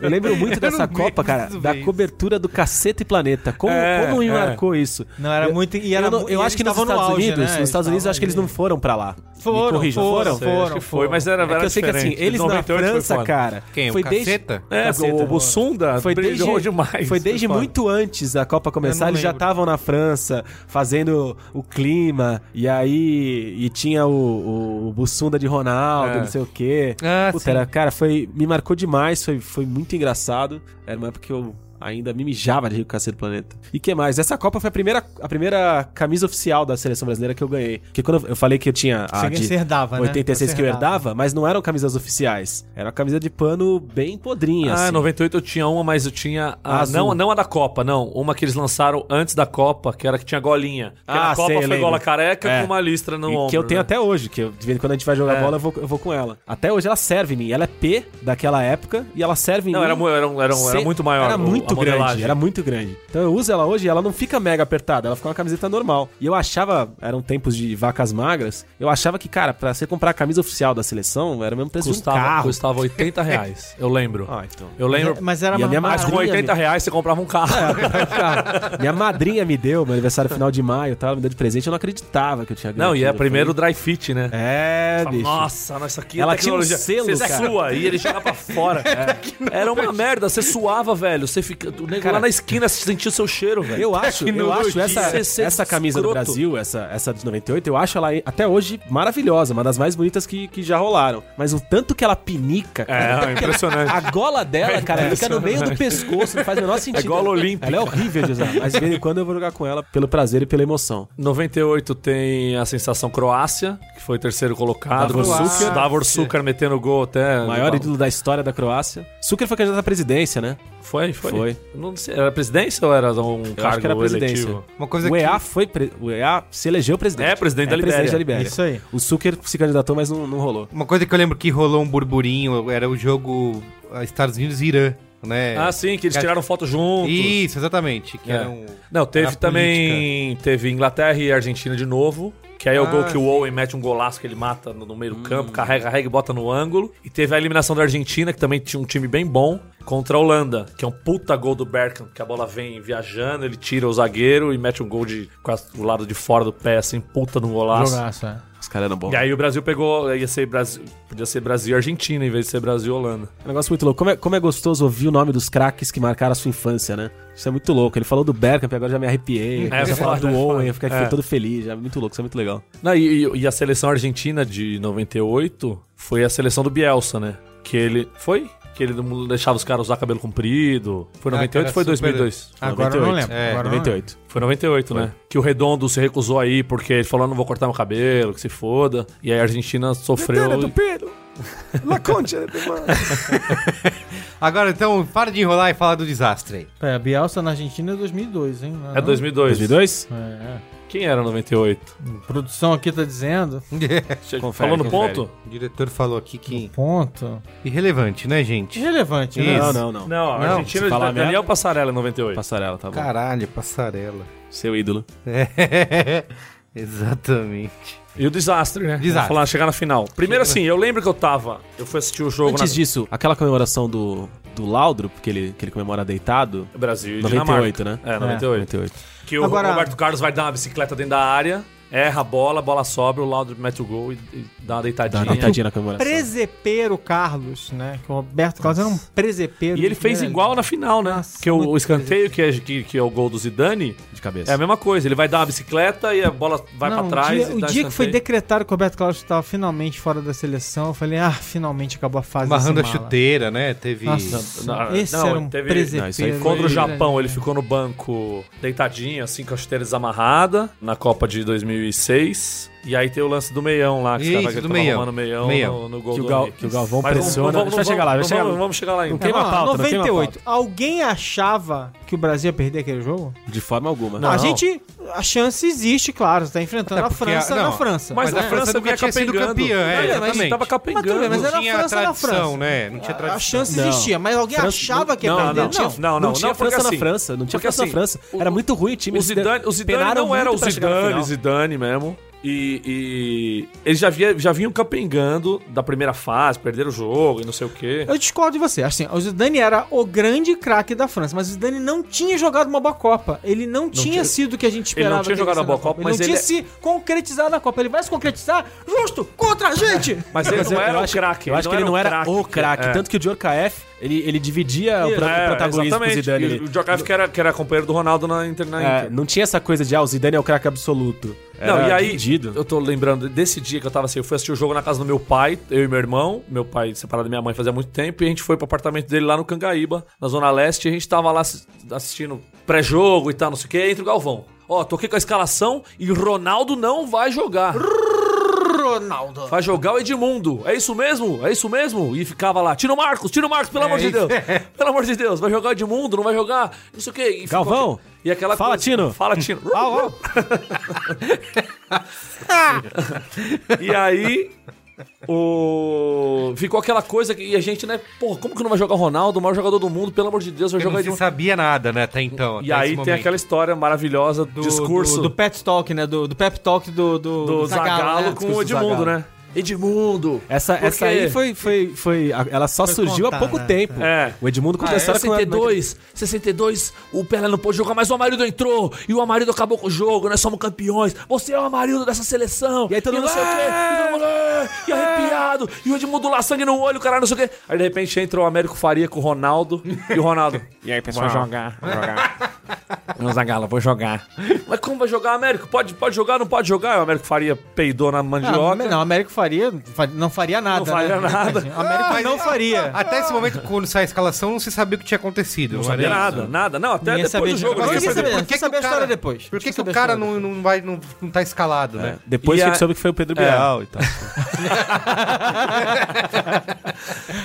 Eu lembro muito dessa não vi, Copa, cara, da isso. cobertura do Cacete e Planeta. Como, É, como me é. marcou isso? Não, era Eu- muito. E era, eu, não- eu e acho que nos no Estados auge, Unidos, né? nos Estados Unidos, eu acho que eles não foram pra lá. Foram, Me corrijam, foram, foram? foram. Acho que foi, mas era, É que era eu sei que assim, eles na 98 foi França, cara. Quem? foi o desde, Caceta? É, Caceta, o, o Bussunda foi desde, brilhou demais. foi desde muito antes da Copa Eu começar, eles já estavam na França fazendo o clima, e aí e tinha o, o, Bussunda de Ronaldo, É. não sei o quê. Ah, Puta, era, cara, foi, me marcou demais, foi, foi muito engraçado. Era uma época que eu ainda me mijava de rir com o Cacete do Planeta. E que mais? Essa Copa foi a primeira, a primeira camisa oficial da seleção brasileira que eu ganhei. Porque quando eu- falei que eu tinha a Você, de herdava, né? 86 Você que eu herdava, mas não eram camisas oficiais. Era uma camisa de pano bem podrinha, Ah, assim. 98 eu tinha uma, mas eu tinha. A, Azul. não, não a da Copa, não. Uma que eles lançaram antes da Copa, que era que tinha golinha. Porque Ah, na Copa sei, foi lembro. gola careca É. com uma listra no E ombro. que eu tenho né? até hoje, que eu, de vez em quando a gente vai jogar É. bola, eu vou, eu vou com ela. Até hoje ela serve em mim. Ela é P daquela época e ela serve em Não, mim. era, mu- era, era, era Se- muito maior. Era o- muito a grande, modelagem. era muito grande. Então eu uso ela hoje e ela não fica mega apertada, ela fica uma camiseta normal. E eu achava, eram tempos de vacas magras, eu achava que, cara, pra você comprar a camisa oficial da seleção, era o mesmo preço de um Custava, carro. custava 80 reais. Eu lembro. Ah, então. Eu lembro. Mas era minha Mas com madrinha 80 me- reais você comprava um carro. Cara, minha madrinha me deu, meu aniversário final de maio, tal, ela me deu de presente, eu não acreditava que eu tinha ganho. Não, e é primeiro dry fit, né? É, Fala, bicho. Nossa, nossa, aqui Ela é tinha um selo, Você cara. sua e ele joga pra fora. Era uma merda, você suava, velho. Você fica. O nego Cara, lá na esquina sentia o seu cheiro, velho. Eu acho, eu acho essa, ser essa camisa do escroto. Brasil, essa, essa de 98, eu acho ela até hoje maravilhosa, uma das mais bonitas que, que já rolaram. Mas o tanto que ela pinica, cara, É, impressionante. a gola dela, É cara, fica no meio do pescoço, não faz o menor sentido. É gola olímpica. Ela é horrível de usar, mas de vez em quando eu vou jogar com ela pelo prazer e pela emoção. 98 tem a sensação Croácia, que foi terceiro colocado. Davor Suker. Davor Suker metendo gol até. O maior ídolo da história da Croácia. Sucre foi candidato à presidência, né? Foi, foi. Foi. Não sei, era presidência ou era um Eu cargo acho que era presidência. eletivo? Uma coisa o que... EA foi. pre- O EA se elegeu presidente. É, presidente da Libéria. presidente da Libéria. Isso aí. O Sucre se candidatou, mas não, não rolou. Uma coisa que eu lembro que rolou um burburinho era o jogo ah, Estados Unidos e Irã, né? Ah, sim, que eles tiraram foto juntos. Isso, exatamente. Que É. era um... Não, teve Era também. Teve Inglaterra e Argentina de novo. Que aí é o Ah, gol que o. Owen mete um golaço que ele mata no, no meio do campo, carrega, carrega e bota no ângulo. E teve a eliminação da Argentina, que também tinha um time bem bom, contra a Holanda, que é um puta gol do Bergkamp, que a bola vem viajando, ele tira o zagueiro e mete um gol de quase o lado de fora do pé, assim, puta no golaço. Jogaço, é. Os caras eram bons. E aí o Brasil pegou, ia ser Brasil, podia ser Brasil e Argentina em vez de ser Brasil e Holanda. É um negócio muito louco. Como é, como é gostoso ouvir o nome dos craques que marcaram a sua infância, né? Isso é muito louco. Ele falou do Bergkamp, agora já me arrepiei. É, Ele é falar do Owen, eu fiquei, É. todo feliz. É muito louco, isso é muito legal. Não, e, e- e a seleção argentina de 98 foi a seleção do Bielsa, né? Que ele. Foi? Que ele não deixava os caras usar cabelo comprido. Foi Ah, 98 que ou foi super- 2002? Agora eu não 98. lembro. É, Agora eu não 98. Foi 98, né? Que o Redondo se recusou aí porque ele falou: não vou cortar meu cabelo, que se foda. E aí a Argentina sofreu. Pedro! La Concha de Agora, então, para de enrolar e fala do desastre aí. É, a Bielsa na Argentina é 2002, hein? Não É 2002. 2002? É, Quem era 98? é. Produção aqui tá dizendo. Confere, Falou no confere. ponto? o diretor falou aqui que... Ponto. Irrelevante, né, gente? Irrelevante, né? Isso. Não, não, não. Não, a Não, Argentina Daniel merda- Passarela em 98. Passarela, tá bom. Caralho, passarela. Seu ídolo. É, exatamente. E o desastre, né? Desastre. Vamos falar, chegar na final. Primeiro assim, eu lembro que eu tava. Eu fui assistir o jogo Antes na disso, aquela comemoração do, do Laudro, porque ele, que ele comemora deitado. Brasil e 98, Dinamarca. né? É, 98. 98. Que o Agora- Roberto Carlos vai dar uma bicicleta dentro da área, erra a bola, a bola sobe, o Laudro mete o gol e, e dá uma Dá deitadinha. uma deitadinha na comemoração. Presepeiro Carlos, né? Que o Roberto Carlos era um presepeiro. E ele fez igual na final, né? Nossa, Porque o, o escanteio, que é, que, que é o gol do Zidane, De cabeça. é a mesma coisa. Ele vai dar uma bicicleta e a bola vai Não, pra o trás. dia- e o dá dia que foi decretado que o Roberto Carlos estava finalmente fora da seleção, eu falei, ah, finalmente acabou a fase Barrando a chuteira, né? Teve... Nossa, Não, esse não, era um teve- presepeiro. Não, Contra o Japão, ele ficou no banco deitadinho, assim, com a chuteira desamarrada, na Copa de 2006. E aí tem o lance do meião lá, que os Isso, caras que do tava meião. arrumando meião, Meião. No, no gol Que o, do Gal, que o Galvão Mas vamos- pressiona. vamos- a vai vamos- chegar lá, vamos- chegar lá. Vamos chegar lá ainda. Queima a Vamos pauta, não queima a 98. Alguém achava que o Brasil ia perder aquele jogo? De forma alguma. Não, a gente. A chance existe, claro. Você tá enfrentando a França a- não, na França. Mas, Mas a a França França nunca tinha sido campeã, é, Não, mas exatamente. tava Mas capengando. bem, mas não era a tinha França na França. né? Não tinha A tradição. chance Não. existia, mas alguém França- achava que ia não, perder? não, tinha- não, não, tinha não, porque França na assim- França. Não tinha França assim, na França. o- Era muito ruim o time. O Zidane, o Zidane penaram não era o Zidane. Zidane mesmo. E, e eles já, via, já vinham capengando da primeira fase, perderam o jogo e não sei o quê. Eu discordo de você. Assim, o Zidane era o grande craque da França, mas o Zidane não tinha jogado uma boa Copa. Ele não, tinha, tinha- sido o que a gente esperava. não tinha jogado ia a ser boa Copa, Ele mas não ele tinha é- se concretizado na Copa. Ele vai se concretizar justo contra a gente! Mas ele Mas não eu- era eu o craque. Eu acho que ele não era o craque. É. Tanto que o Djorkaeff, ele, ele dividia o, É, o protagonismo com o exatamente. Zidane. E Ele- O Djokovic que era, que era companheiro do Ronaldo na, Inter, na É, não tinha essa coisa de, ah, o Zidane é o craque absoluto. Era Não, e aí, dividido. eu tô lembrando desse dia que eu tava assim, eu fui assistir o jogo na casa do meu pai, eu e meu irmão, meu pai separado da minha mãe fazia muito tempo, e a gente foi pro apartamento dele lá no Cangaíba, na Zona Leste, e a gente tava lá assi- assistindo pré-jogo e tal, não sei o que, entra o Galvão. Ó, toquei com a escalação e Ronaldo não vai jogar. Ronaldo. Vai jogar o Edmundo. É isso mesmo? É isso mesmo? E ficava lá, tira o Marcos, tira o Marcos, pelo amor de isso. Deus. Pelo amor de Deus, vai jogar o Edmundo, não vai jogar, não sei o quê. E Galvão, aqui- E aquela fala, coisa- Tino. Fala, Tino. E aí. O... Ficou aquela coisa que e a gente, né? Porra, como que não vai jogar o Ronaldo, o maior jogador do mundo, pelo amor de Deus, vai Porque jogar não se Edmundo. sabia nada, né, até então. E até aí tem momento. aquela história maravilhosa do discurso Do, do, do pep talk, né? Do, do pep talk do, do, do Zagallo né? com o Edmundo, né? Edmundo. Essa, Porque- essa aí foi, foi, foi. Ela só Foi surgiu há pouco né? tempo. É. O Edmundo contou Ah, a história com a- 62, 62, o Pelé não pôde jogar, mas o Amarildo entrou, e o Amarildo acabou com o jogo, nós somos campeões, você é o Amarildo dessa seleção, E aí todo mundo, não sei o quê, e todo mundo, "É", e arrepiado, e o Edmundo lá, sangue no olho, o caralho, não sei o quê. Aí de repente entra o Américo Faria com o Ronaldo, e o Ronaldo, e aí pessoal, jogar, vou jogar. Não, Zagala, vou jogar. Mas como vai jogar, Américo? Pode, pode jogar, não pode jogar? O Américo Faria peidou na mandioca. Não, não, o Américo faria, fa- não faria nada. Não faria né? nada. O Américo não faria. Até esse momento, quando sai a escalação, não se sabia o que tinha acontecido. Não sabia nada, isso. nada. Não, até Ninguém depois do de jogo. jogo. ninguém sabia. Por que, que saber o a história cara, depois. Por que, que o a cara não, não, vai, não, não tá escalado, né? Depois E que a a- gente soube que foi o Pedro É. Bial e tal.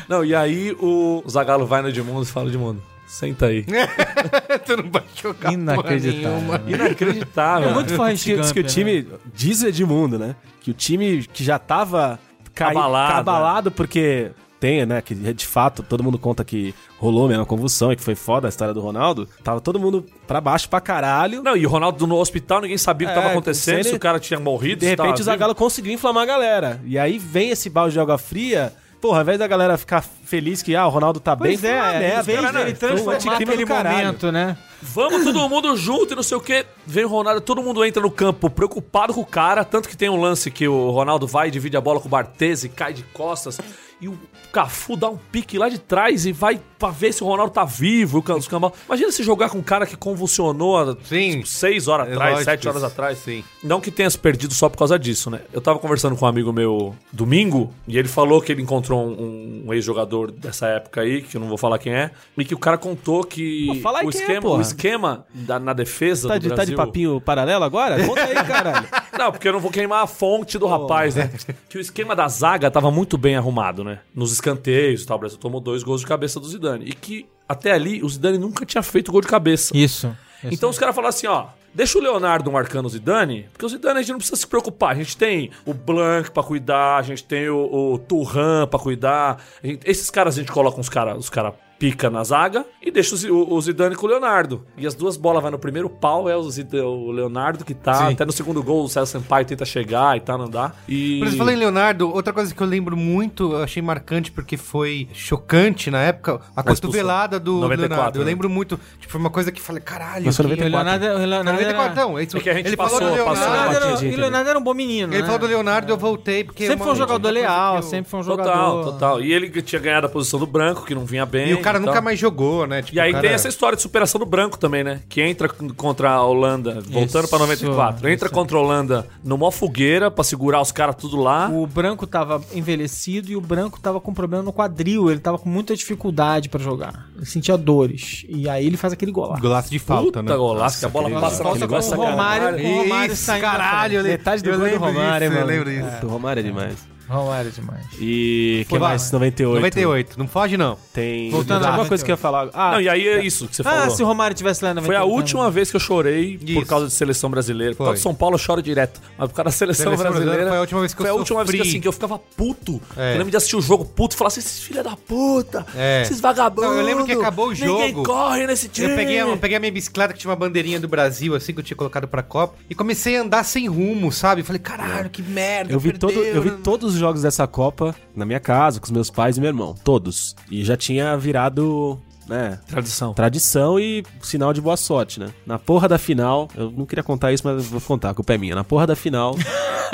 Não, e aí o Zagalo vai no Edmundo e fala, Edmundo, senta aí. tu não vai jogar Inacreditável. né? Inacreditável. É muito Diz que, que o Gump, time. Diz o Edmundo, né? Que o time que já tava cai- Abalado, abalado porque. Tem, né? Que de fato todo mundo conta que rolou mesmo a convulsão e que foi foda a história do Ronaldo. Tava todo mundo pra baixo pra caralho. Não, e o Ronaldo no hospital, ninguém sabia o que É, tava acontecendo, ele- se o cara tinha morrido. De repente o. Zagallo conseguiu inflamar a galera. E aí vem esse balde de água fria. Porra, ao invés da galera ficar feliz que ah, o Ronaldo tá bem, Pois foi uma é, em vez cara, dele né? Um transformar aquele momento, né? Vamos todo mundo junto e não sei o quê. Vem o Ronaldo, todo mundo entra no campo preocupado com o cara. Tanto que tem um lance que o Ronaldo vai e divide a bola com o Barthez e cai de costas. E o Cafu dá um pique lá de trás e vai pra ver se o Ronaldo tá vivo. o Cam- Os cambal. Imagina se jogar com um cara que convulsionou Sim. tipo, seis horas É atrás, sete horas atrás. Sim. Não que tenha se perdido só por causa disso, né? Eu tava conversando com um amigo meu domingo e ele falou que ele encontrou um, um ex-jogador dessa época aí, que eu não vou falar quem é, e que o cara contou que Pô, fala aí o, quem é, esquema, porra. o esquema da- na defesa Tá do de, tá de Brasil... papinho paralelo agora? Conta aí, caralho. Não, porque eu não vou queimar a fonte do rapaz, né? Que o esquema da zaga tava muito bem arrumado, né? Nos escanteios e tal. O Brasil tomou dois gols de cabeça do Zidane. E que até ali o Zidane nunca tinha feito gol de cabeça. Isso. Então os caras falaram assim, ó. Deixa o Leonardo marcando o Zidane, porque o Zidane a gente não precisa se preocupar. A gente tem o Blanc pra cuidar, a gente tem o, o Turhan pra cuidar. gente- esses caras a gente coloca uns caras os cara pica na zaga e deixa o, Zi- o- o Zidane com o Leonardo. E as duas bolas vai no primeiro pau, é o, Zid- o Leonardo que tá. Sim. Até no segundo gol o César Sampaio tenta chegar e tá, não dá. E... Por isso, em Leonardo, outra coisa que eu lembro muito, eu achei marcante porque foi chocante na época, a cotovelada do 94, Leonardo. Eu né? lembro muito, tipo, foi uma coisa que falei, caralho, Mas foi que- 94. O Leonardo, o Leonardo, 94, era, então, é isso. É que a gente ele passou- falou do passou Leonardo, Leonardo era, e o. Leonardo era um bom menino, ele né? falou do Leonardo, eu voltei, porque... Sempre uma- foi um jogador leal, eu- sempre foi um Total, jogador... total. E ele que tinha ganhado a posição do branco, que não vinha bem. E o cara cara nunca tal. mais jogou, né? Tipo, E aí o cara- tem essa história de superação do branco também, né? Que entra contra a Holanda, voltando pra 94. Entra contra a Holanda numa fogueira pra segurar os caras tudo lá. O branco tava envelhecido e o branco tava com problema no quadril. Ele tava com muita dificuldade pra jogar. Ele sentia dores. E aí ele faz aquele golaço. Golaço de falta, Puta né? golaço, que a bola aquele passa na cabeça o Romário, o Romário Isso, saindo caralho. Metade do eu gol do Romário, disso, hein, eu mano? lembro disso. É, do Romário é demais. Romário é demais. E Foi que lá, mais? 98. 98. Não foge, não. Tem. Voltando alguma lá, coisa que eu ia falar. Ah, Não, e aí é isso que você Ah, falou. se o Romário tivesse lá na Foi a 98, última vez que eu chorei por Isso. causa de seleção brasileira. Por causa de São Paulo eu choro direto. Mas por causa da seleção, Seleção brasileira brasileira. foi a última vez que eu Foi a última vez que, sofri. assim, que eu ficava puto. É. Eu lembro de assistir o jogo puto e falar assim: esses filha da puta, É. esses vagabundos. Não, eu lembro que acabou o Ninguém jogo. corre nesse time. Eu peguei, eu peguei a minha bicicleta que tinha uma bandeirinha do Brasil, assim, que eu tinha colocado pra Copa, e comecei a andar sem rumo, sabe? Falei, caralho, que merda. Eu vi, todo, eu vi todos os jogos dessa Copa na minha casa, com os meus pais e meu irmão. Todos. E já tinha virado, né? Tradição. Tradição e sinal de boa sorte, né? Na porra da final, eu não queria contar isso, mas vou contar, a culpa é minha. Na porra da final,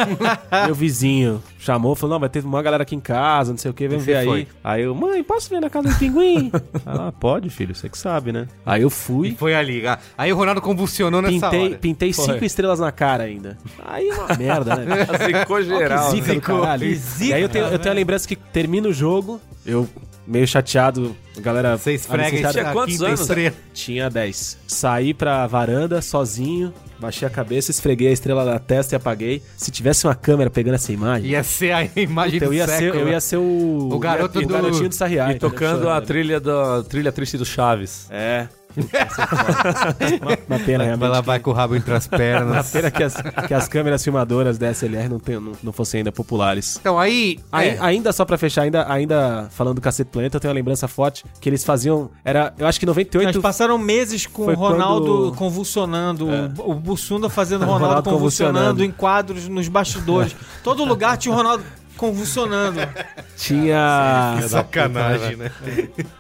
meu vizinho chamou, falou: Não, vai ter uma galera aqui em casa, não sei o que, vem ver aí. foi? Aí eu, mãe, posso ver na casa do pinguim? ah, pode, filho, você que sabe, né? Aí eu fui. E foi ali. Ah, Aí o Ronaldo convulsionou nessa Pintei, hora. pintei Foi. cinco estrelas na cara ainda. Aí uma merda, né? Ficou geral. Que zica do caralho. zica, e aí eu tenho, eu tenho a lembrança que termina o jogo, eu meio chateado, a galera... Você esfrega Tinha a quantos anos? estrela. Tinha 10. Saí pra varanda sozinho, baixei a cabeça, esfreguei a estrela na testa e apaguei. Se tivesse uma câmera pegando essa imagem, Ia ser a imagem eu, do ia ser, eu ia ser o... O garoto o do- garotinho do Sarriá. E tocando a trilha da trilha triste do Chaves. É. uma, uma pena, realmente. Ela vai com o rabo entre as Uma pernas. pena que as, que as câmeras filmadoras da SLR não, tenham- não, não fossem ainda populares. Então, aí... Ai- é, Ainda só pra fechar, ainda, ainda falando do Cacete Planeta, eu tenho uma lembrança forte que eles faziam. Era, eu acho que 98. Nós passaram meses com o Ronaldo quando- É. convulsionando, o o Bussunda fazendo o Ronaldo, Ronaldo convulsionando, convulsionando. em quadros nos bastidores. Todo lugar tinha o Ronaldo convulsionando. Tinha. que sacanagem, né?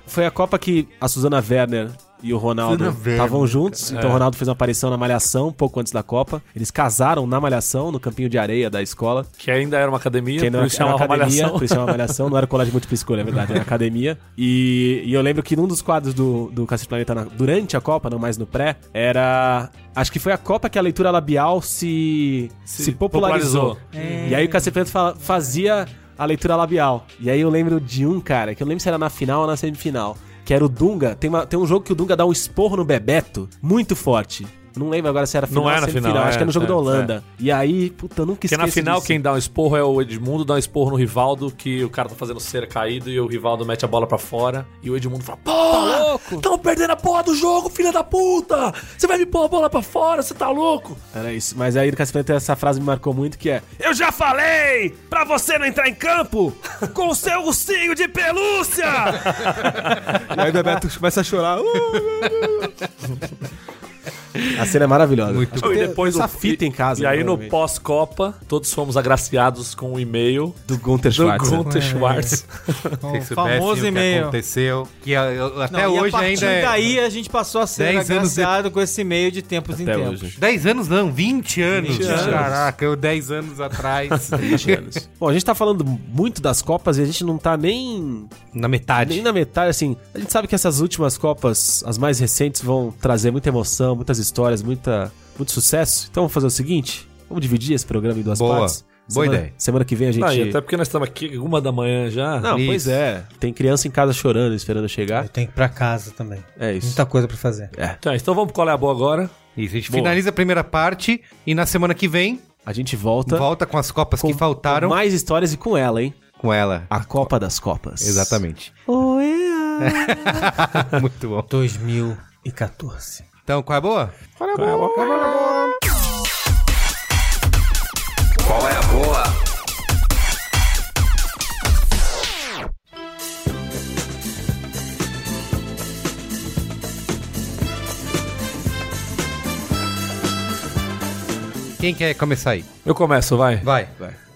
Foi a Copa que a Suzana Werner e o Ronaldo estavam juntos. Então o Ronaldo fez uma aparição na Malhação, um pouco antes da Copa. Eles casaram na Malhação, no campinho de areia da escola. Que ainda era uma academia, Que ainda por era, isso chamava academia, Malhação. por isso chama Malhação, não era colégio múltipla escolha, é verdade, era academia. E, e eu lembro que num dos quadros do, do Cacete Planeta na- durante a Copa, não mais no pré, era. Acho que foi a Copa que a leitura labial se, se, Se popularizou. popularizou. E aí o Cacete Planeta fa- fazia a leitura labial. E aí eu lembro de um, cara, que eu não lembro se era na final ou na semifinal. Que era o Dunga. Tem, uma- tem um jogo que o Dunga dá um esporro no Bebeto muito forte. Não lembro agora se era final Não é na semifinal. final, Acho que é no é, jogo é, da Holanda. E aí, puta, eu nunca Porque esqueço na final disso. quem dá um esporro é o Edmundo, dá um esporro no Rivaldo, que o cara tá fazendo cera caído e o Rivaldo mete a bola pra fora. E o Edmundo fala: Porra! louco? Tão perdendo a porra do jogo, filha da puta! Você vai me pôr a bola pra fora, você tá louco? Era isso. Mas aí do Cacete essa frase me marcou muito, que é... Eu já falei pra você não entrar em campo com o seu ursinho de pelúcia! e aí o Bebeto começa a chorar. a cena é maravilhosa. Muito que E depois essa o fita em casa. E aí no pós-Copa, todos fomos agraciados com o e-mail do Gunter do Schwartz. né? Gunter Schwartz. Com Se o famoso o que e-mail. aconteceu. Que eu- até Não, hoje a partir ainda é... daí a gente passou a ser 10 anos agraciado com esse e-mail de tempos em Até tempos. hoje. 10 anos não, 20 anos. 20 anos. Caraca, eu 10 anos atrás. 20 anos. Bom, a gente tá falando muito das Copas e a gente não tá nem Na metade. Nem na metade, assim. A gente sabe que essas últimas Copas, as mais recentes, vão trazer muita emoção, muitas histórias, muita, muito sucesso. Então vamos fazer o seguinte: vamos dividir esse programa em duas Boa. partes. Boa Semana- ideia. Semana que vem a gente. Ah, até porque nós estamos aqui uma da manhã já. Não, pois Isso. é. Tem criança em casa chorando, esperando chegar. Eu tenho que ir pra casa também. É isso. Muita coisa pra fazer. É. Tá, então vamos pro qual é a boa agora. Isso, a gente Boa. finaliza a primeira parte e na semana que vem A gente volta. volta com as copas com- que faltaram com mais histórias e com ela, hein? com ela. A Copa das Copas. Exatamente. Muito bom. 2014. Então, qual é a boa? Qual é a boa? Quem quer começar aí? Eu começo, vai. Vai.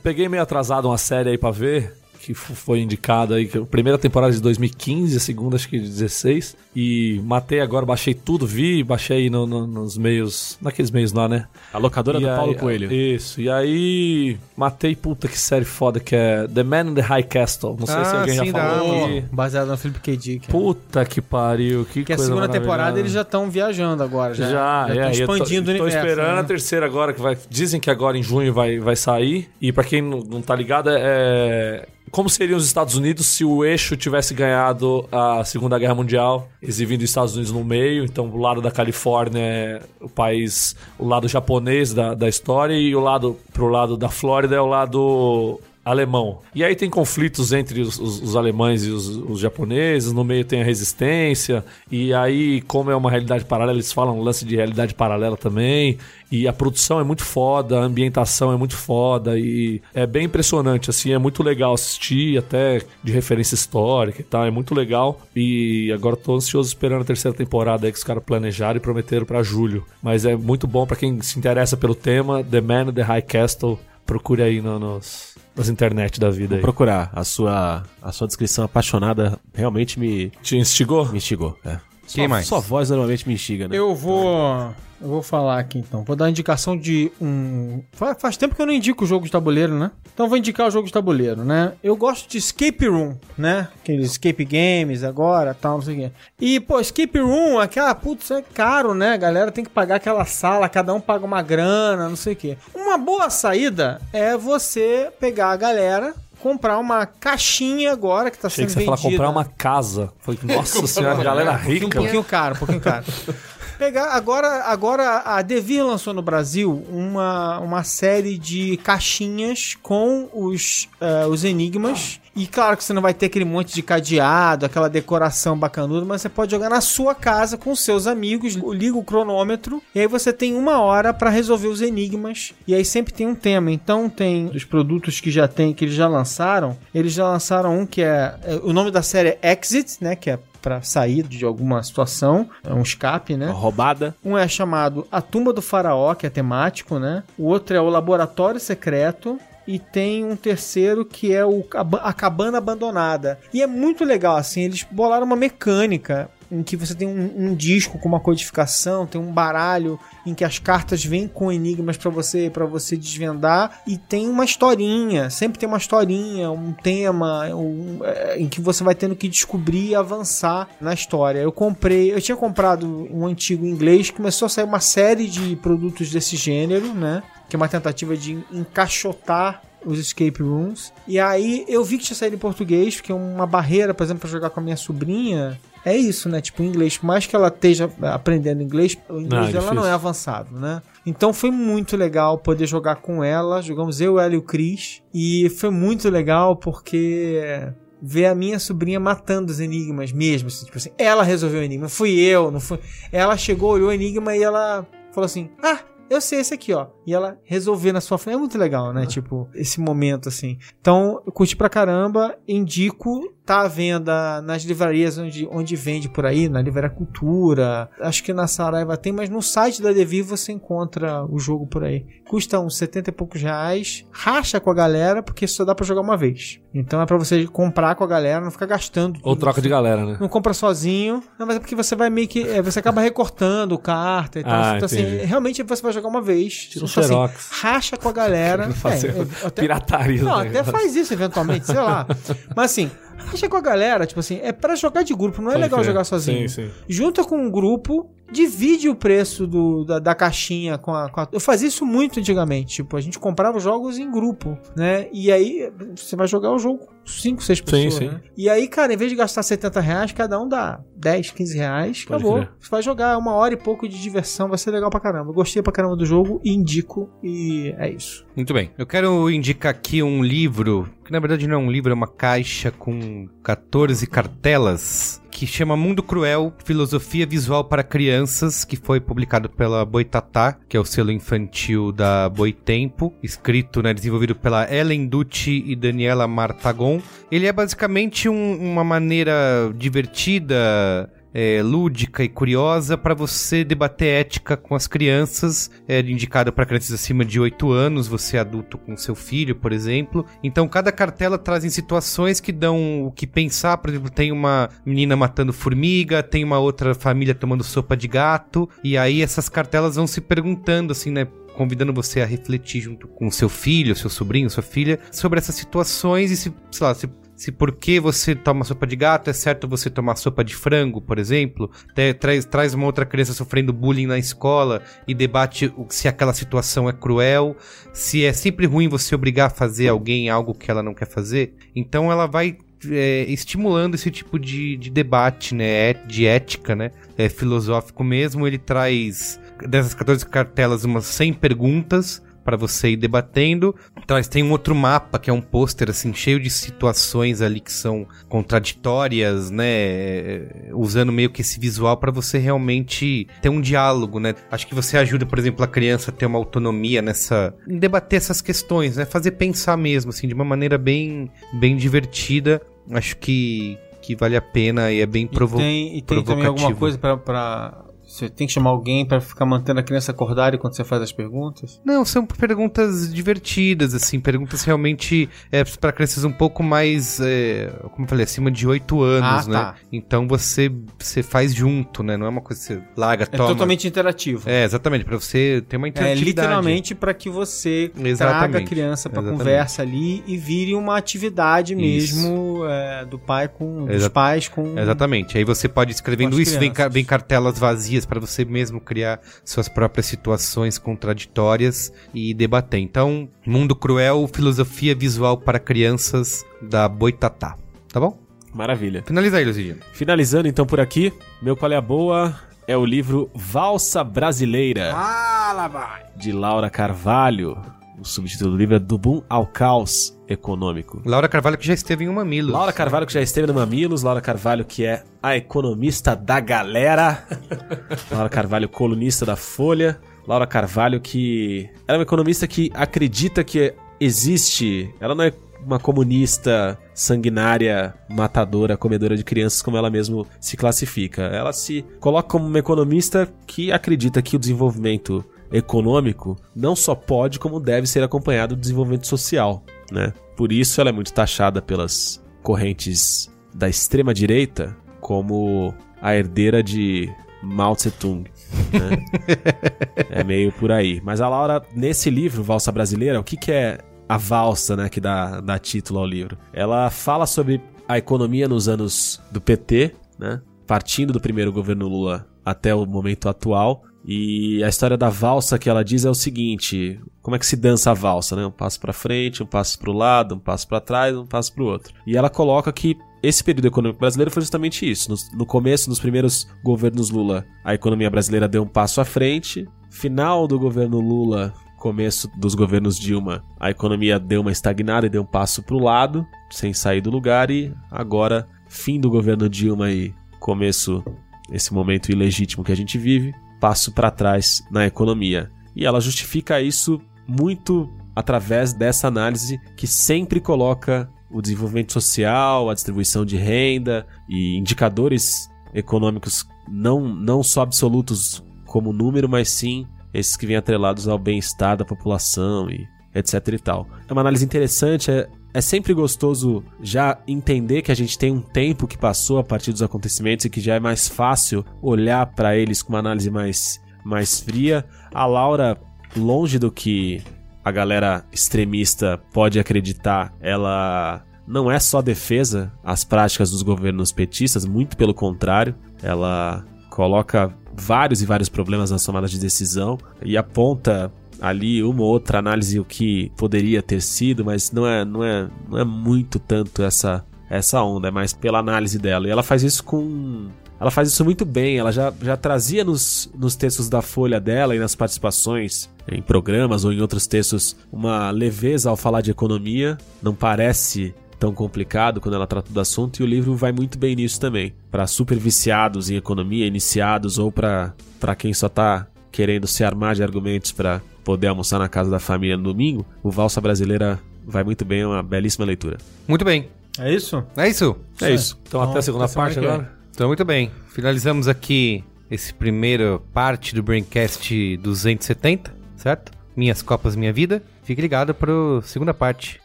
Peguei meio atrasado uma série aí pra ver, que foi indicada aí, a primeira temporada de 2015, a segunda acho que de 16. E matei agora, baixei tudo, vi, baixei no, no- nos meios, naqueles meios lá, né? A locadora E do aí- Paulo Coelho. Isso, e aí matei, puta que série foda que é The Man in the High Castle. Não sei Ah, se alguém sim, já falou. Baseado no Felipe K. Dick. né? Puta que pariu, que Que a segunda temporada eles já estão viajando agora. Já, Já, já é, estão e eu tô- expandindo o tô, universo. esperando né? a terceira agora, que vai. Dizem que agora em junho vai, vai sair. E pra quem não, não tá ligado, é. Como seriam os Estados Unidos se o eixo tivesse ganhado a Segunda Guerra Mundial, exibindo os Estados Unidos no meio? Então, o lado da Califórnia é o país, o lado japonês da, da história, e o lado pro lado da Flórida é o lado alemão. E aí tem conflitos entre os, os- os alemães e os, os japoneses, no meio tem a resistência, e aí, como é uma realidade paralela, eles falam um lance de realidade paralela também, e a produção é muito foda, a ambientação é muito foda, e é bem impressionante, assim, é muito legal assistir, até de referência histórica e tal, é muito legal, e agora tô ansioso esperando a terceira temporada aí que os caras planejaram e prometeram pra julho. Mas é muito bom pra quem se interessa pelo tema, The Man in the High Castle, procure aí no- nos, nas internet da vida aí. Procurar. A sua, a sua descrição apaixonada realmente me, Te instigou? me instigou. É. Quem Sua- mais? Sua voz normalmente me instiga, né? Eu vou. Eu vou falar aqui então. Vou dar uma indicação de um. Fa- Faz tempo que eu não indico o jogo de tabuleiro, né? Então vou indicar o jogo de tabuleiro, né? Eu gosto de Escape Room, né? Aqueles Escape Games agora, tal, não sei o quê. E, pô, Escape Room, aquela, putz, é caro, né? A galera tem que pagar aquela sala, cada um paga uma grana, não sei o quê. Uma boa saída é você pegar a galera. Comprar uma caixinha agora que tá Achei sendo que você ia vendida. falar comprar uma casa. Falei, nossa senhora, galera Um rica. pouquinho caro, um pouquinho caro. Pegar agora, agora a Devir lançou no Brasil uma, uma série de caixinhas com os, eh, os enigmas. E claro que você não vai ter aquele monte de cadeado, aquela decoração bacanuda, mas você pode jogar na sua casa com seus amigos, liga o cronômetro, e aí você tem uma hora pra resolver os enigmas. E aí sempre tem um tema. Então tem os produtos que já tem, que eles já lançaram. Eles já lançaram um que é. é, O nome da série é Exit, né? Que é pra sair de alguma situação, é um escape, né? Roubada. Um é chamado A Tumba do Faraó, que é temático, né? O outro é o Laboratório Secreto. E tem um terceiro que é o A Cabana Abandonada. E é muito legal, assim, eles bolaram uma mecânica em que você tem um, um disco com uma codificação, tem um baralho em que as cartas vêm com enigmas pra você para você desvendar e tem uma historinha, sempre tem uma historinha, um tema um, é, em que você vai tendo que descobrir e avançar na história. Eu comprei, eu tinha comprado um antigo inglês, começou a sair uma série de produtos desse gênero, né? Que é uma tentativa de encaixotar os escape rooms. E aí eu vi que tinha saído em português, porque uma barreira, por exemplo, para jogar com a minha sobrinha. É isso, né? Tipo, o inglês, por mais que ela esteja aprendendo inglês, o inglês Não, é dela não é avançado, né? Então foi muito legal poder jogar com ela. Jogamos eu, ela e o Chris. E foi muito legal porque ver a minha sobrinha matando os enigmas mesmo. assim, tipo assim, ela resolveu o enigma, fui eu, não foi. Ela chegou, olhou o enigma e ela falou assim: Ah, eu sei esse aqui, ó. E ela resolver na sua frente. É muito legal, né? Tipo, esse momento, assim. Então, eu curti pra caramba. Indico. Tá à venda nas livrarias onde, onde vende por aí, na Livraria Cultura. Acho que na Saraiva tem, mas no site da Devir você encontra o jogo por aí. Custa uns 70 e poucos reais. Racha com a galera, porque só dá pra jogar uma vez. Então é pra você comprar com a galera, não ficar gastando. Ou troca de galera, né? Não compra sozinho. Não, mas é porque você vai meio que. é, você acaba recortando carta e tal. Ah, então, assim, entendi. realmente você vai jogar uma vez. Tira um Então, assim, racha com a galera. É, até, pirataria. não, né, até faz isso eventualmente, sei lá. Mas assim, racha com a galera, tipo assim, é pra jogar de grupo, não é Pode legal crer. jogar sozinho. Sim, sim. Junta com um grupo, divide o preço do, da, da caixinha com a, com a- Eu fazia isso muito antigamente. Tipo, a gente comprava os jogos em grupo, né? E aí você vai jogar o jogo com 5, 6 pessoas. sim. né? E aí, cara, em vez de gastar 70 reais, cada um dá 10, 15 reais. Pode acabou. crer. Você vai jogar uma hora e pouco de diversão, vai ser legal pra caramba. Eu gostei pra caramba do jogo, indico e é isso. Muito bem. Eu quero indicar aqui um livro, que na verdade não é um livro, é uma caixa com 14 cartelas, que chama Mundo Cruel, Filosofia Visual para Crianças, que foi publicado pela Boitatá, que é o selo infantil da Boitempo, escrito, né, desenvolvido pela Ellen Ducci e Daniela Martagon. Ele é basicamente um- uma maneira divertida é, lúdica e curiosa para você debater ética com as crianças. É indicado para crianças acima de 8 anos, você adulto com seu filho, por exemplo. Então, cada cartela traz em situações que dão o que pensar. Por exemplo, tem uma menina matando formiga, tem uma outra família tomando sopa de gato. E aí essas cartelas vão se perguntando assim, né? convidando você a refletir junto com seu filho, seu sobrinho, sua filha, sobre essas situações e se, sei lá, se se porque você toma sopa de gato é certo você tomar sopa de frango, por exemplo, traz, traz uma outra criança sofrendo bullying na escola e debate se aquela situação é cruel, se é sempre ruim você obrigar a fazer alguém algo que ela não quer fazer. Então ela vai é, estimulando esse tipo de, de debate, né, de ética, né, é, filosófico mesmo. Ele traz dessas 14 cartelas umas 100 perguntas para você ir debatendo. Então, tem um outro mapa que é um pôster assim cheio de situações ali que são contraditórias, né, usando meio que esse visual para você realmente ter um diálogo, né? Acho que você ajuda, por exemplo, a criança a ter uma autonomia nessa em debater essas questões, né? Fazer pensar mesmo assim de uma maneira bem bem divertida. Acho que que vale a pena e é bem provo e tem, e tem também alguma coisa para você tem que chamar alguém para ficar mantendo a criança acordada enquanto você faz as perguntas? Não, são perguntas divertidas, assim, perguntas realmente é, para crianças um pouco mais, é, como eu falei, acima de 8 anos, ah, né? Tá. Então você, você faz junto, né? Não é uma coisa que você larga, é toma. É totalmente interativo. É, exatamente, para você ter uma é, interatividade. É literalmente para que você exatamente. traga a criança para conversa ali e vire uma atividade mesmo é, do pai com dos pais com Exatamente. Aí você pode escrevendo isso, vem, vem cartelas vazias para você mesmo criar suas próprias situações contraditórias e debater. Então, Mundo Cruel, filosofia visual para crianças da Boitatá. Tá bom? Maravilha. Finaliza aí, Lucidino. Finalizando então por aqui, meu qual é a boa é o livro Valsa Brasileira. Ah, lá vai. De Laura Carvalho. O subtítulo do livro é Do Boom ao Caos Econômico. Laura Carvalho que já esteve em um Mamilos. Laura Carvalho que já esteve no Mamilos. Laura Carvalho que é a economista da galera. Laura Carvalho, colunista da Folha. Laura Carvalho que ela é uma economista que acredita que existe... Ela não é uma comunista sanguinária, matadora, comedora de crianças, como ela mesmo se classifica. Ela se coloca como uma economista que acredita que o desenvolvimento econômico não só pode, como deve ser acompanhado do desenvolvimento social, né? Por isso ela é muito taxada pelas correntes da extrema direita como a herdeira de Mao Tse Tung. Né? é meio por aí. Mas a Laura, nesse livro, Valsa Brasileira, o que, que é a valsa, né, que dá, dá título ao livro? Ela fala sobre a economia nos anos do PT, né? Partindo do primeiro governo Lula até o momento atual, e a história da valsa que ela diz é o seguinte: como é que se dança a valsa, né? Um passo para frente, um passo para o lado, um passo para trás, um passo para o outro. E ela coloca que esse período econômico brasileiro foi justamente isso. No, no, começo, nos primeiros governos Lula, a economia brasileira deu um passo à frente. Final do governo Lula, começo dos governos Dilma, a economia deu uma estagnada e deu um passo para o lado, sem sair do lugar. E agora, fim do governo Dilma e começo esse momento ilegítimo que a gente vive, passo para trás na economia. E ela justifica isso muito através dessa análise que sempre coloca o desenvolvimento social, a distribuição de renda e indicadores econômicos não, não só absolutos como número, mas sim esses que vêm atrelados ao bem-estar da população e etc e tal. É uma análise interessante, é, é sempre gostoso já entender que a gente tem um tempo que passou a partir dos acontecimentos e que já é mais fácil olhar para eles com uma análise mais, mais fria. A Laura, longe do que a galera extremista pode acreditar, ela não é só defesa às práticas dos governos petistas, muito pelo contrário, ela coloca vários e vários problemas nas tomadas de decisão e aponta ali uma ou outra análise o que poderia ter sido, mas não é, não é, não é muito tanto essa essa onda, é mais pela análise dela. E ela faz isso com ela faz isso muito bem, ela já, já trazia nos, nos textos da Folha dela e nas participações em programas ou em outros textos uma leveza ao falar de economia, não parece tão complicado quando ela trata do assunto e o livro vai muito bem nisso também. Para super viciados em economia, iniciados ou para quem só está querendo se armar de argumentos para poder almoçar na casa da família no domingo, o Valsa Brasileira vai muito bem, é uma belíssima leitura. Muito bem. É isso? É isso. É isso. Então até a segunda parte agora. Então, muito bem. Finalizamos aqui esse primeiro parte do Braincast 270, certo? Minhas Copas Minha Vida. Fique ligado para a segunda parte,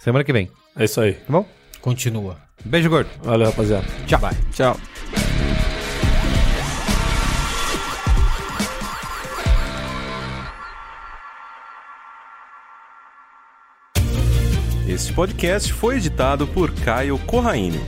semana que vem, É isso aí. tá bom? Continua. Beijo gordo. Valeu, rapaziada. Tchau. Tchau. Este podcast foi editado por Caio Corraine.